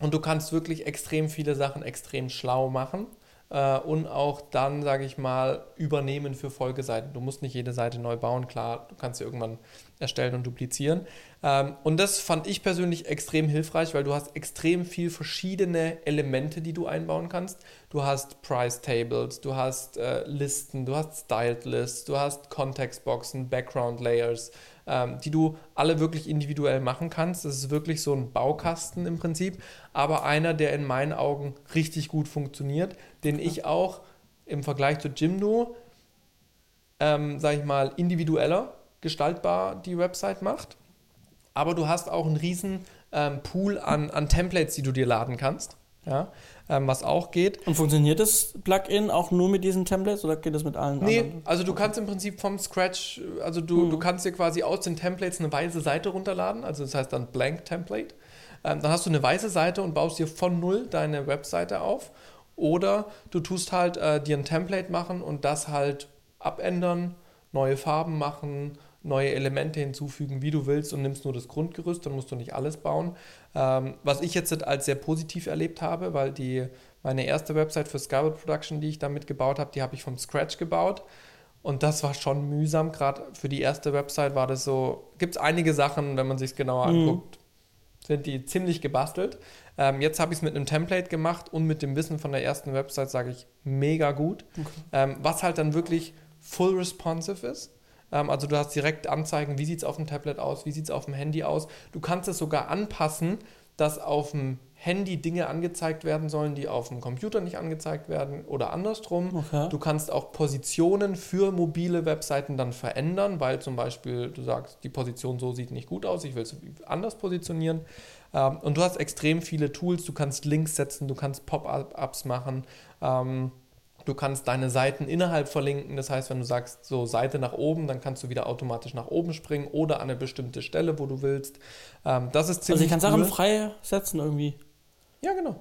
und du kannst wirklich extrem viele Sachen extrem schlau machen äh, und auch dann, sage ich mal, übernehmen für Folgeseiten. Du musst nicht jede Seite neu bauen, klar, du kannst sie irgendwann erstellen und duplizieren. Ähm, und das fand ich persönlich extrem hilfreich, weil du hast extrem viel verschiedene Elemente, die du einbauen kannst. Du hast Price Tables, du hast äh, Listen, du hast Styled Lists, du hast Kontextboxen, Background Layers, ähm, die du alle wirklich individuell machen kannst. Das ist wirklich so ein Baukasten im Prinzip, aber einer, der in meinen Augen richtig gut funktioniert, den ich auch im Vergleich zu Jimdo, ähm, sage ich mal, individueller gestaltbar die Website macht. Aber du hast auch einen riesen ähm, Pool an, an Templates, die du dir laden kannst. Ja, ähm, was auch geht. Und funktioniert das Plugin auch nur mit diesen Templates oder geht das mit allen nee, anderen? also du kannst im Prinzip vom Scratch, also du, Mhm. du kannst dir quasi aus den Templates eine weiße Seite runterladen, also das heißt dann Blank Template. Ähm, dann hast du eine weiße Seite und baust dir von null deine Webseite auf. Oder du tust halt äh, dir ein Template machen und das halt abändern, neue Farben machen, neue Elemente hinzufügen, wie du willst und nimmst nur das Grundgerüst, dann musst du nicht alles bauen. Ähm, was ich jetzt als sehr positiv erlebt habe, weil die, meine erste Website für Skyward Production, die ich damit gebaut habe, die habe ich vom Scratch gebaut. Und das war schon mühsam, gerade für die erste Website war das so, gibt es einige Sachen, wenn man sich genauer Mhm. anguckt, sind die ziemlich gebastelt. Ähm, jetzt habe ich es mit einem Template gemacht und mit dem Wissen von der ersten Website sage ich mega gut. Okay. Ähm, was halt dann wirklich full responsive ist. Ähm, also du hast direkt Anzeigen, wie sieht es auf dem Tablet aus, wie sieht es auf dem Handy aus. Du kannst es sogar anpassen, dass auf dem Handy Dinge angezeigt werden sollen, die auf dem Computer nicht angezeigt werden oder andersrum. Okay. Du kannst auch Positionen für mobile Webseiten dann verändern, weil zum Beispiel du sagst, die Position so sieht nicht gut aus, ich will es anders positionieren. Ähm, und du hast extrem viele Tools, du kannst Links setzen, du kannst Pop-ups machen. Ähm, Du kannst deine Seiten innerhalb verlinken. Das heißt, wenn du sagst, so Seite nach oben, dann kannst du wieder automatisch nach oben springen oder an eine bestimmte Stelle, wo du willst. Ähm, das ist Also ziemlich ich kann cool. Sachen frei setzen irgendwie. Ja, genau.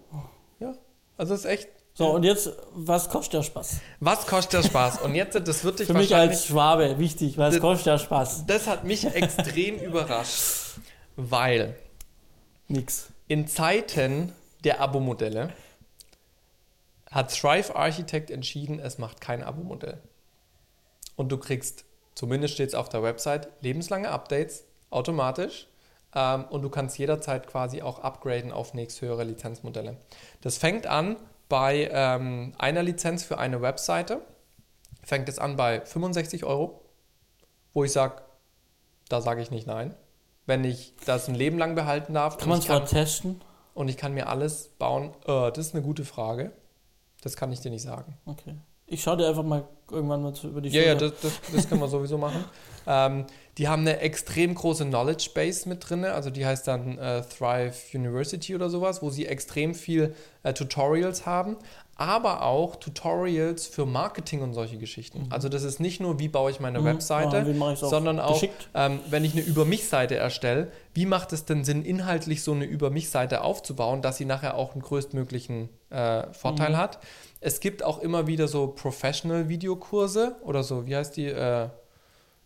Ja. Also es ist echt. So, und jetzt, was kostet der Spaß? Was kostet der Spaß? Und jetzt, das wird dich Für mich als Schwabe wichtig, was Das- kostet der Spaß? Das hat mich extrem überrascht, weil Nix. in Zeiten der Abo-Modelle hat Thrive Architect entschieden, es macht kein Abo-Modell. Und du kriegst, zumindest steht es auf der Website, lebenslange Updates automatisch ähm, und du kannst jederzeit quasi auch upgraden auf nächsthöhere Lizenzmodelle. Das fängt an bei ähm, einer Lizenz für eine Webseite, fängt es an bei 65 Euro, wo ich sage, da sage ich nicht nein. Wenn ich das ein Leben lang behalten darf Kann man zwar testen. und ich kann mir alles bauen. Äh, das ist eine gute Frage. Das kann ich dir nicht sagen. Okay. Ich schaue dir einfach mal irgendwann mal zu- über die Ja, ja, Schulter. das, das, das können wir sowieso machen. Ähm, die haben eine extrem große Knowledge Base mit drin, also die heißt dann äh, Thrive University oder sowas, wo sie extrem viel äh, Tutorials haben, aber auch Tutorials für Marketing und solche Geschichten. Also das ist nicht nur, wie baue ich meine Mhm. Webseite, Ja, auch sondern auch, ähm, wenn ich eine Über mich-Seite erstelle, wie macht es denn Sinn, inhaltlich so eine Über mich-Seite aufzubauen, dass sie nachher auch einen größtmöglichen äh, Vorteil Mhm. hat. Es gibt auch immer wieder so Professional-Videokurse oder so, wie heißt die? Äh,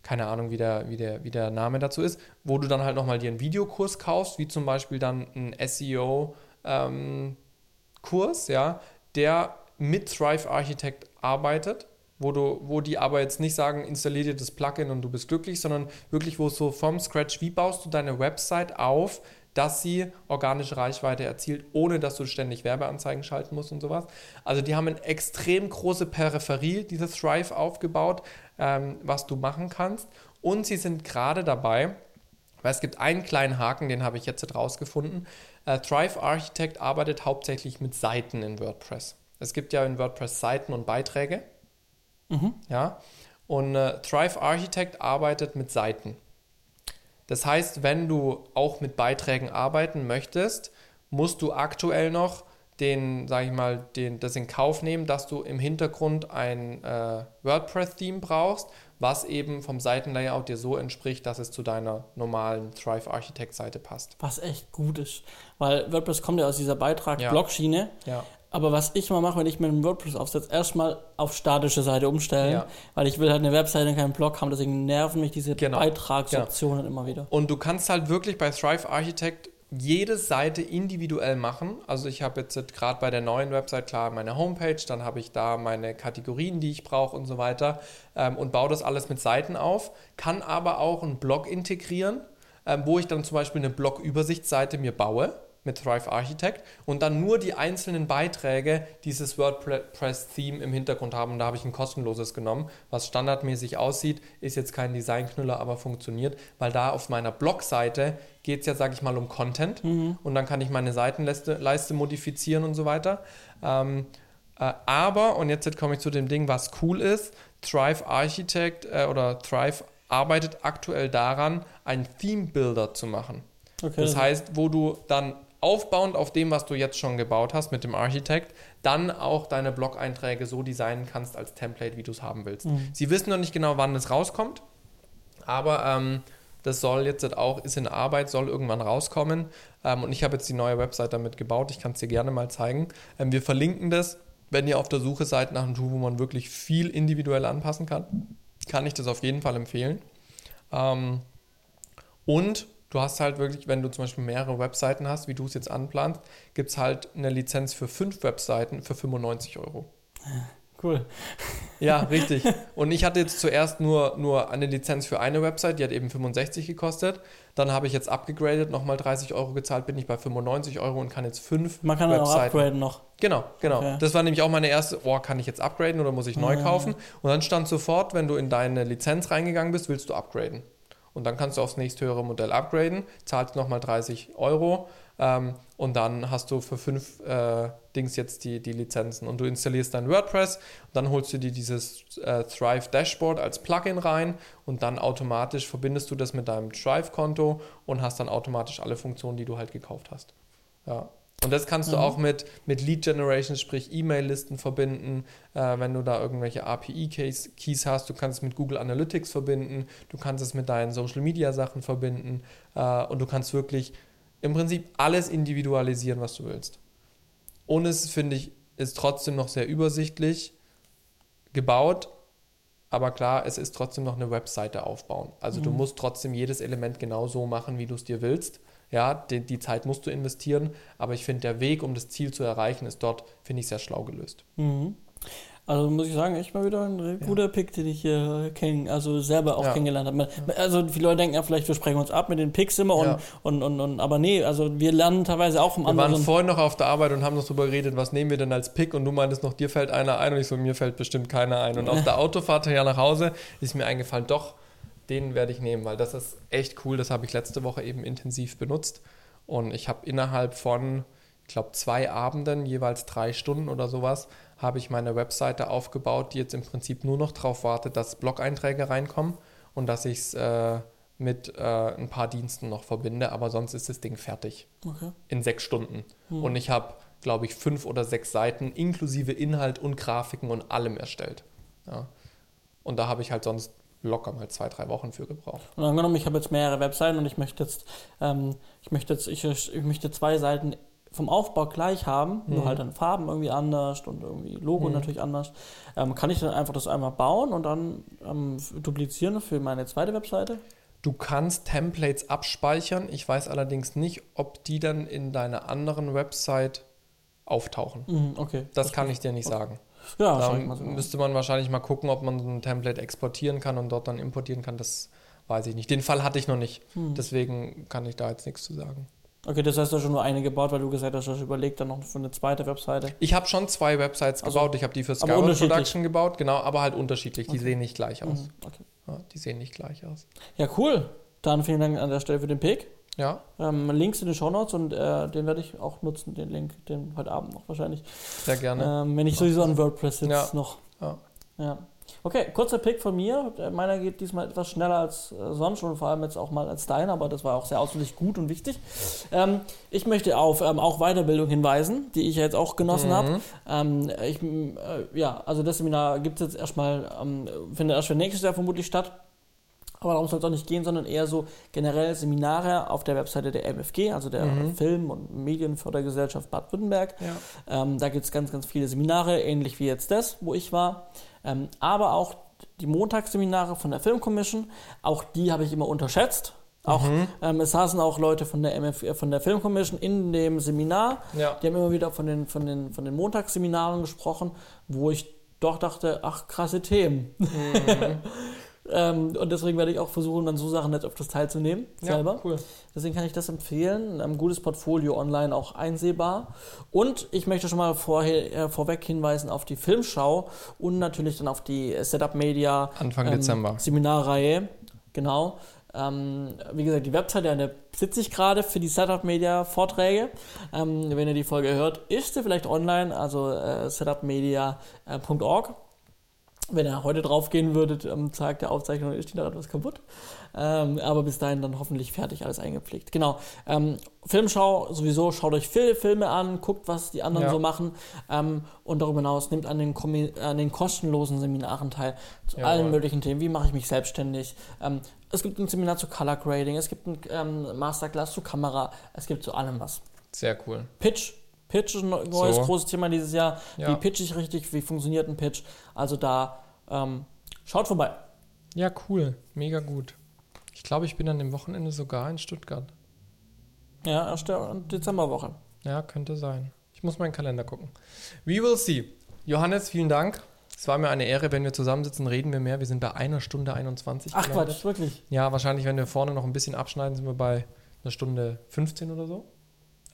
keine Ahnung, wie der, wie, der, wie der Name dazu ist, wo du dann halt nochmal dir einen Videokurs kaufst, wie zum Beispiel dann ein SEO-Kurs, ja, der mit Thrive Architect arbeitet, wo, du, wo die aber jetzt nicht sagen, installier dir das Plugin und du bist glücklich, sondern wirklich, wo so vom Scratch, wie baust du deine Website auf, dass sie organische Reichweite erzielt, ohne dass du ständig Werbeanzeigen schalten musst und sowas. Also die haben eine extrem große Peripherie, dieses Thrive aufgebaut, ähm, was du machen kannst. Und sie sind gerade dabei, weil es gibt einen kleinen Haken, den habe ich jetzt rausgefunden. Äh, Thrive Architect arbeitet hauptsächlich mit Seiten in WordPress. Es gibt ja in WordPress Seiten und Beiträge. Mhm. Ja. Und äh, Thrive Architect arbeitet mit Seiten. Das heißt, wenn du auch mit Beiträgen arbeiten möchtest, musst du aktuell noch den, sag ich mal, den, das in Kauf nehmen, dass du im Hintergrund ein äh, WordPress-Theme brauchst, was eben vom Seitenlayout dir so entspricht, dass es zu deiner normalen Thrive Architect-Seite passt. Was echt gut ist, weil WordPress kommt ja aus dieser Beitrag-Blockschiene. Ja. ja. Aber was ich mal mache, wenn ich mit einem WordPress aufsetze, erstmal auf statische Seite umstellen, ja. weil ich will halt eine Webseite und keinen Blog haben, deswegen nerven mich diese genau. Beitragsoptionen genau. immer wieder. Und du kannst halt wirklich bei Thrive Architect jede Seite individuell machen. Also ich habe jetzt gerade bei der neuen Website klar meine Homepage, dann habe ich da meine Kategorien, die ich brauche und so weiter ähm, und baue das alles mit Seiten auf, kann aber auch einen Blog integrieren, ähm, wo ich dann zum Beispiel eine Blog-Übersichtsseite mir baue mit Thrive Architect und dann nur die einzelnen Beiträge dieses WordPress-Theme im Hintergrund haben. Und da habe ich ein kostenloses genommen, was standardmäßig aussieht, ist jetzt kein Designknüller, aber funktioniert, weil da auf meiner Blogseite geht es ja, sage ich mal, um Content mhm. und dann kann ich meine Seitenleiste Leiste modifizieren und so weiter. Ähm, äh, aber, und jetzt komme ich zu dem Ding, was cool ist, Thrive Architect äh, oder Thrive arbeitet aktuell daran, einen Theme Builder zu machen. Okay. Das heißt, wo du dann aufbauend auf dem, was du jetzt schon gebaut hast mit dem Architekt, dann auch deine Blog-Einträge so designen kannst als Template, wie du es haben willst. Mhm. Sie wissen noch nicht genau, wann es rauskommt, aber ähm, das soll jetzt auch, ist in Arbeit, soll irgendwann rauskommen. Ähm, und ich habe jetzt die neue Website damit gebaut. Ich kann es dir gerne mal zeigen. Ähm, wir verlinken das. Wenn ihr auf der Suche seid nach einem Tool, wo man wirklich viel individuell anpassen kann, kann ich das auf jeden Fall empfehlen. Ähm, und Du hast halt wirklich, wenn du zum Beispiel mehrere Webseiten hast, wie du es jetzt anplanst, gibt es halt eine Lizenz für fünf Webseiten für 95 Euro. Cool. Ja, richtig. Und ich hatte jetzt zuerst nur, nur eine Lizenz für eine Website, die hat eben 65 gekostet. Dann habe ich jetzt abgegradet, nochmal 30 Euro gezahlt, bin ich bei 95 Euro und kann jetzt fünf Man kann Webseiten. auch upgraden noch. Genau, genau. Okay. Das war nämlich auch meine erste, oh, kann ich jetzt upgraden oder muss ich neu kaufen? Und dann stand sofort, wenn du in deine Lizenz reingegangen bist, willst du upgraden und dann kannst du aufs nächsthöhere Modell upgraden, zahlst nochmal 30 Euro ähm, und dann hast du für fünf äh, Dings jetzt die, die Lizenzen und du installierst dein WordPress, dann holst du dir dieses äh, Thrive Dashboard als Plugin rein und dann automatisch verbindest du das mit deinem Thrive-Konto und hast dann automatisch alle Funktionen, die du halt gekauft hast. Ja. Und das kannst mhm. du auch mit, mit Lead Generation, sprich E-Mail-Listen verbinden, äh, wenn du da irgendwelche API-Keys hast. Du kannst es mit Google Analytics verbinden, du kannst es mit deinen Social-Media-Sachen verbinden äh, und du kannst wirklich im Prinzip alles individualisieren, was du willst. Und es, finde ich, ist trotzdem noch sehr übersichtlich gebaut, aber klar, es ist trotzdem noch eine Webseite aufbauen. Also mhm. du musst trotzdem jedes Element genau so machen, wie du es dir willst. Ja, die, die Zeit musst du investieren, aber ich finde, der Weg, um das Ziel zu erreichen, ist dort, finde ich, sehr schlau gelöst. Mhm. Also muss ich sagen, echt mal wieder ein guter ja. Pick, den ich hier kenn, also selber auch ja. kennengelernt habe. Also viele Leute denken ja vielleicht, wir sprechen uns ab mit den Picks immer und, ja. und, und, und, aber nee, also wir lernen teilweise auch im wir anderen. Wir waren vorhin noch auf der Arbeit und haben noch drüber geredet, was nehmen wir denn als Pick und du meintest noch, dir fällt einer ein und ich so, mir fällt bestimmt keiner ein. Und auf der Autofahrt ja nach Hause ist mir eingefallen, doch, den werde ich nehmen, weil das ist echt cool. Das habe ich letzte Woche eben intensiv benutzt. Und ich habe innerhalb von, ich glaube, zwei Abenden, jeweils drei Stunden oder sowas, habe ich meine Webseite aufgebaut, die jetzt im Prinzip nur noch darauf wartet, dass Blog-Einträge reinkommen und dass ich es äh, mit äh, ein paar Diensten noch verbinde. Aber sonst ist das Ding fertig. Okay. In sechs Stunden. Hm. Und ich habe, glaube ich, fünf oder sechs Seiten inklusive Inhalt und Grafiken und allem erstellt. Ja. Und da habe ich halt sonst locker mal zwei, drei Wochen für gebraucht. Und angenommen, ich habe jetzt mehrere Webseiten und ich möchte jetzt, ähm, ich möchte jetzt, ich, ich möchte zwei Seiten vom Aufbau gleich haben, mhm. nur halt dann Farben irgendwie anders und irgendwie Logo mhm. natürlich anders. Ähm, kann ich dann einfach das einmal bauen und dann ähm, duplizieren für meine zweite Webseite? Du kannst Templates abspeichern. Ich weiß allerdings nicht, ob die dann in deiner anderen Website auftauchen. Mhm, okay. Das kann ich dir nicht sagen. Ja, Da so. müsste man wahrscheinlich mal gucken, ob man ein Template exportieren kann und dort dann importieren kann. Das weiß ich nicht. Den Fall hatte ich noch nicht. Hm. Deswegen kann ich da jetzt nichts zu sagen. Okay, das heißt, du hast schon nur eine gebaut, weil du gesagt hast, du hast überlegt, dann noch für eine zweite Webseite. Ich habe schon zwei Websites Also, gebaut. Ich habe die für Scarlet. Production gebaut, genau, aber halt unterschiedlich. Die Okay. sehen nicht gleich aus. Mhm, okay. Ja, die sehen nicht gleich aus. Ja, cool. Dann vielen Dank an der Stelle für den Pick. Ja, Ähm, Links in den Shownotes und äh, den werde ich auch nutzen, den Link, den heute Abend noch wahrscheinlich. sehr gerne. Ähm, wenn ich sowieso an WordPress sitze Ja. noch. Ja. Ja. Okay, kurzer Pick von mir. Äh, Meiner geht diesmal etwas schneller als äh, sonst und vor allem jetzt auch mal als dein, aber das war auch sehr ausführlich gut und wichtig. Ähm, ich möchte auf ähm, auch Weiterbildung hinweisen, die ich jetzt auch genossen Mhm. habe. Ähm, ich, äh, ja, also das Seminar gibt es jetzt erstmal, ähm, findet erst für nächstes Jahr vermutlich statt. Aber darum soll es auch nicht gehen, sondern eher so generell Seminare auf der Webseite der MFG, also der Mhm. Film- und Medienfördergesellschaft Baden-Württemberg. Ja. Ähm, da gibt es ganz, ganz viele Seminare, ähnlich wie jetzt das, wo ich war. Ähm, aber auch die Montagsseminare von der Film Commission, auch die habe ich immer unterschätzt. Auch, Mhm. ähm, es saßen auch Leute von der, MF, äh, von der Film Commission in dem Seminar. Ja. Die haben immer wieder von den, von den, von den Montagsseminaren gesprochen, wo ich doch dachte, ach, krasse Themen. Mhm. ähm, und deswegen werde ich auch versuchen, dann so Sachen jetzt öfters teilzunehmen, selber. Ja, cool. Deswegen kann ich das empfehlen. Ein gutes Portfolio online auch einsehbar. Und ich möchte schon mal vorher, äh, vorweg hinweisen auf die Filmschau und natürlich dann auf die Setup Media Anfang ähm, Dezember. Seminarreihe. Genau. Ähm, wie gesagt, die Webseite, an der sitze ich gerade für die Setup Media Vorträge. Ähm, wenn ihr die Folge hört, ist sie vielleicht online, also äh, setupmedia.org. Wenn ihr heute draufgehen würdet, am Tag der Aufzeichnung ist die da etwas kaputt. Ähm, aber bis dahin dann hoffentlich fertig alles eingepflegt. Genau. Ähm, Filmschau sowieso, schaut euch viele Filme an, guckt, was die anderen Ja. so machen. Ähm, und darüber hinaus nehmt an den, an den kostenlosen Seminaren teil zu Jawohl. allen möglichen Themen. Wie mache ich mich selbstständig? Ähm, es gibt ein Seminar zu Color Grading, es gibt ein ähm, Masterclass zu Kamera, es gibt zu allem was. Sehr cool. Pitch. Pitch ist ein neu- neues So. großes Thema dieses Jahr. Ja. Wie pitch ich richtig? Wie funktioniert ein Pitch? Also da ähm, schaut vorbei. Ja, cool. Mega gut. Ich glaube, ich bin an dem Wochenende sogar in Stuttgart. Ja, erste Dezemberwoche. Ja, könnte sein. Ich muss meinen Kalender gucken. We will see. Johannes, vielen Dank. Es war mir eine Ehre, wenn wir zusammensitzen, reden wir mehr. Wir sind bei einer Stunde 21. Ach Quatsch, ich. wirklich. Ja, wahrscheinlich, wenn wir vorne noch ein bisschen abschneiden, sind wir bei einer Stunde 15 oder so.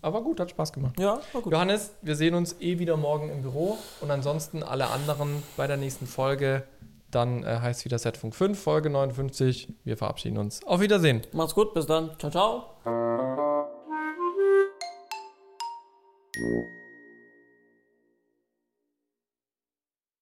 Aber gut, hat Spaß gemacht. Ja, war gut. Johannes, wir sehen uns eh wieder morgen im Büro und ansonsten alle anderen bei der nächsten Folge. Dann äh, heißt wieder Setfunk 5, Folge 59. Wir verabschieden uns. Auf Wiedersehen. Macht's gut, bis dann. Ciao, ciao.